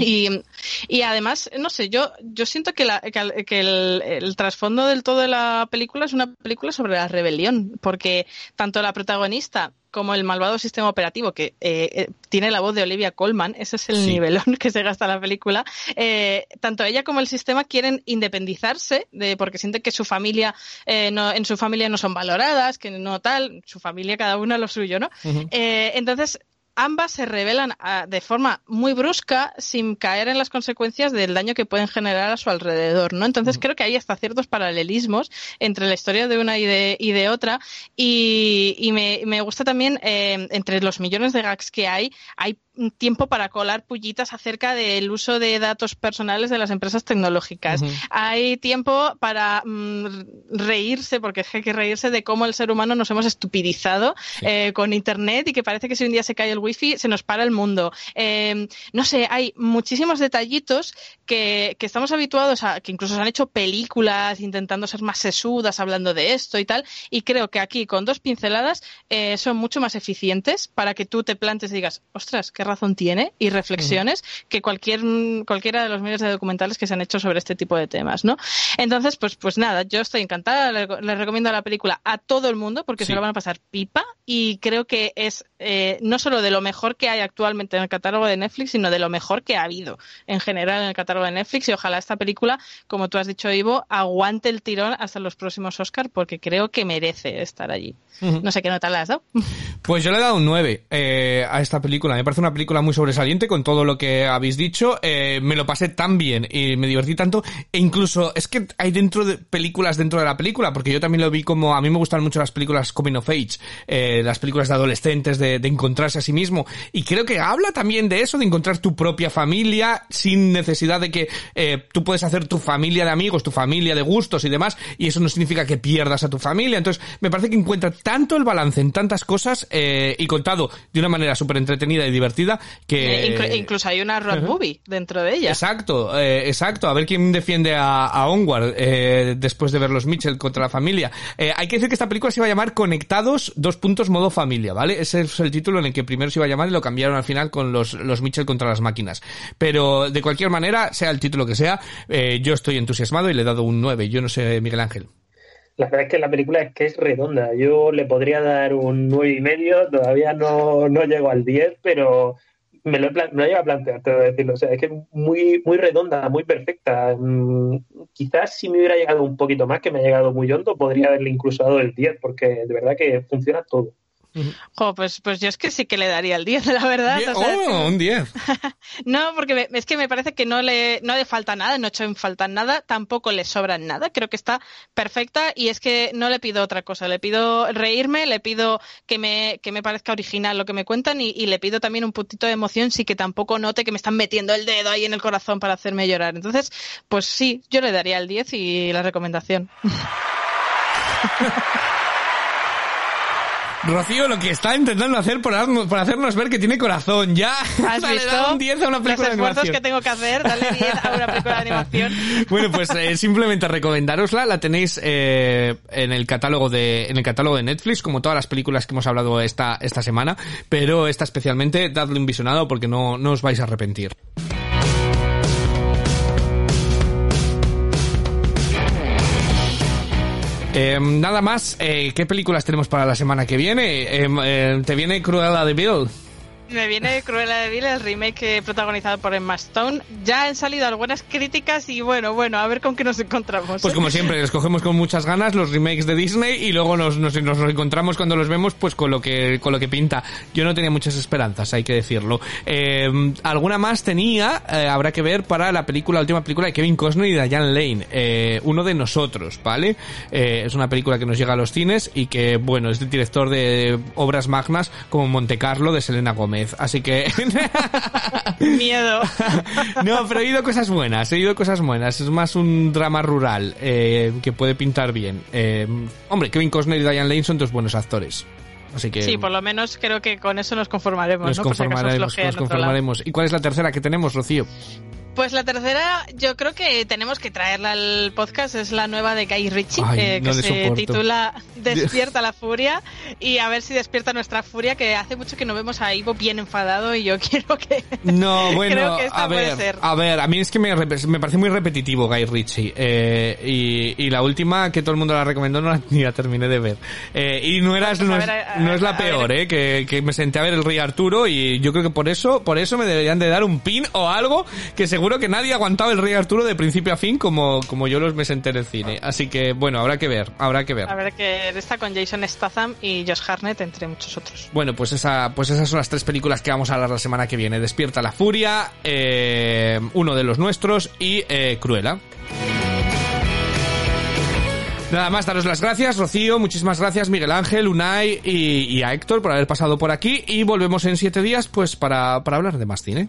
Y, y, además, no sé, yo, yo siento que, la, que, el, el, trasfondo del todo de la película es una película sobre la rebelión, porque tanto la protagonista como el malvado sistema operativo, que eh, eh, tiene la voz de Olivia Colman, ese es el Sí. nivelón que se gasta la película, eh, tanto ella como el sistema quieren independizarse de, porque sienten que su familia, eh, no, en su familia no son valoradas, que no tal, su familia cada una lo suyo, ¿no? Eh, entonces, ambas se revelan ah, de forma muy brusca sin caer en las consecuencias del daño que pueden generar a su alrededor, ¿no? Entonces creo que hay hasta ciertos paralelismos entre la historia de una y de, y de otra y, y me, me gusta también eh, entre los millones de gags que hay, hay tiempo para colar pullitas acerca del uso de datos personales de las empresas tecnológicas. Hay tiempo para mm, reírse, porque es que hay que reírse de cómo el ser humano nos hemos estupidizado eh, con Internet y que parece que si un día se cae el wifi se nos para el mundo. Eh, no sé, hay muchísimos detallitos que, que estamos habituados a, que incluso se han hecho películas intentando ser más sesudas hablando de esto y tal, y creo que aquí con dos pinceladas eh, son mucho más eficientes para que tú te plantes y digas, ostras, qué razón tiene, y reflexiones que cualquier, cualquiera de los medios de documentales que se han hecho sobre este tipo de temas, ¿no? Entonces, pues, pues nada, yo estoy encantada, le, le recomiendo la película a todo el mundo porque Sí. se lo van a pasar pipa y creo que es eh, no solo de lo mejor que hay actualmente en el catálogo de Netflix, sino de lo mejor que ha habido en general en el catálogo de Netflix y ojalá esta película, como tú has dicho, Ivo, aguante el tirón hasta los próximos Oscar porque creo que merece estar allí. No sé qué nota le has dado. Pues yo le he dado un 9 eh, a esta película. Me parece una película muy sobresaliente con todo lo que habéis dicho. Eh, me lo pasé tan bien y me divertí tanto. E incluso es que hay dentro de películas dentro de la película, porque yo también lo vi como a mí me gustan mucho las películas coming of age, eh, las películas de adolescentes, de, encontrarse a sí mismo. Y creo que habla también de eso, de encontrar tu propia familia sin necesidad de que eh, tú puedes hacer tu familia de amigos, tu familia de gustos y demás, y eso no significa que pierdas a tu familia. Entonces, me parece que encuentra tanto el balance en tantas cosas y contado de una manera súper entretenida y divertida que... Eh, inclu- incluso hay una road Ujú. movie dentro de ella. Exacto, eh, exacto. A ver quién defiende a, a Onward eh, después de ver los Mitchell contra la familia. Eh, hay que decir que esta película se iba a llamar Conectados, dos puntos, modo familia, ¿vale? Ese es el título en el que primero se iba a llamar y lo cambiaron al final con los, los Mitchell contra las máquinas. Pero de cualquier manera, sea el título que sea, yo estoy entusiasmado y le he dado un 9. Yo no sé, Miguel Ángel. La verdad es que la película es que es redonda. Yo le podría dar un nueve y medio, todavía no, no llego al 10, pero me lo, he me a plantear, tengo que decirlo. O sea, es que es muy, muy redonda, muy perfecta. Mm, quizás si me hubiera llegado un poquito más, que me ha llegado muy hondo, podría haberle incluso dado el 10, porque de verdad que funciona todo. Jo, pues, pues yo es que sí que le daría el 10, la verdad. O sea, oh, un 10. No, porque me- es que me parece que no le, no le falta nada, no he hecho en falta nada, tampoco le sobra nada, creo que está perfecta y es que no le pido otra cosa, le pido reírme, le pido que me, que me parezca original lo que me cuentan y, y le pido también un puntito de emoción, sí que tampoco note que me están metiendo el dedo ahí en el corazón para hacerme llorar. Entonces, pues sí, yo le daría el 10 y la recomendación. Rocío lo que está intentando hacer por, hacernos ver que tiene corazón. Ya. ¿Has Dale, visto dale un 10 a una película los de esfuerzos animación. que tengo que hacer? Dale 10 a una película de animación. Bueno, pues eh, simplemente recomendarosla, la tenéis eh, en el catálogo de en el catálogo de Netflix, como todas las películas que hemos hablado esta esta semana, pero esta especialmente dadle un visionado porque no no os vais a arrepentir. Eh, nada más, eh, ¿qué películas tenemos para la semana que viene? Eh, eh, ¿Te viene Cruella de Bill? Me viene Cruella de Vil, el remake protagonizado por Emma Stone. Ya han salido algunas críticas y bueno, bueno, a ver con qué nos encontramos. Pues ¿eh? como siempre, les cogemos con muchas ganas los remakes de Disney y luego nos, nos, nos encontramos cuando los vemos pues con lo que con lo que pinta. Yo no tenía muchas esperanzas, hay que decirlo. Eh, alguna más tenía, eh, habrá que ver para la película, la última película de Kevin Costner y Diane Lane, eh, uno de nosotros, ¿vale? Es una película que nos llega a los cines y que, bueno, es del director de obras magnas como Monte Carlo de Selena Gómez. Así que Miedo. no, pero he oído cosas buenas, he oído cosas buenas. Es más un drama rural eh, que puede pintar bien. Eh, hombre, Kevin Costner y Diane Lane son dos buenos actores. Así que Sí, por lo menos creo que con eso nos conformaremos, nos ¿no? Si nos conformaremos. ¿Y cuál es la tercera que tenemos, Rocío? Pues la tercera, yo creo que tenemos que traerla al podcast, es la nueva de Guy Ritchie, Ay, eh, no que se soporto. titula Despierta la furia, y a ver si despierta nuestra furia, que hace mucho que no vemos a Ivo bien enfadado y yo quiero que... No, bueno, Creo que esta a puede ver, ser. a ver, a mí es que me, me parece muy repetitivo Guy Ritchie. Eh, y, y la última que todo el mundo la recomendó no la, ni la terminé de ver. Eh, y no era, Pues a no, ver, es, a- no es la peor, eh, que, que me senté a ver el Rey Arturo y yo creo que por eso, por eso me deberían de dar un pin o algo que seguro que nadie ha aguantado el Rey Arturo de principio a fin como, como yo los me senté en el cine. Así que, bueno, habrá que ver, habrá que ver. A ver, que está con Jason Statham y Josh Hartnett, entre muchos otros. Bueno, pues esa, pues esas son las tres películas que vamos a hablar la semana que viene. Despierta la furia, eh, uno de los nuestros y eh, Cruella. Nada más, daros las gracias, Rocío, muchísimas gracias, Miguel Ángel, Unai y, y a Héctor por haber pasado por aquí y volvemos en siete días pues para, para hablar de más cine.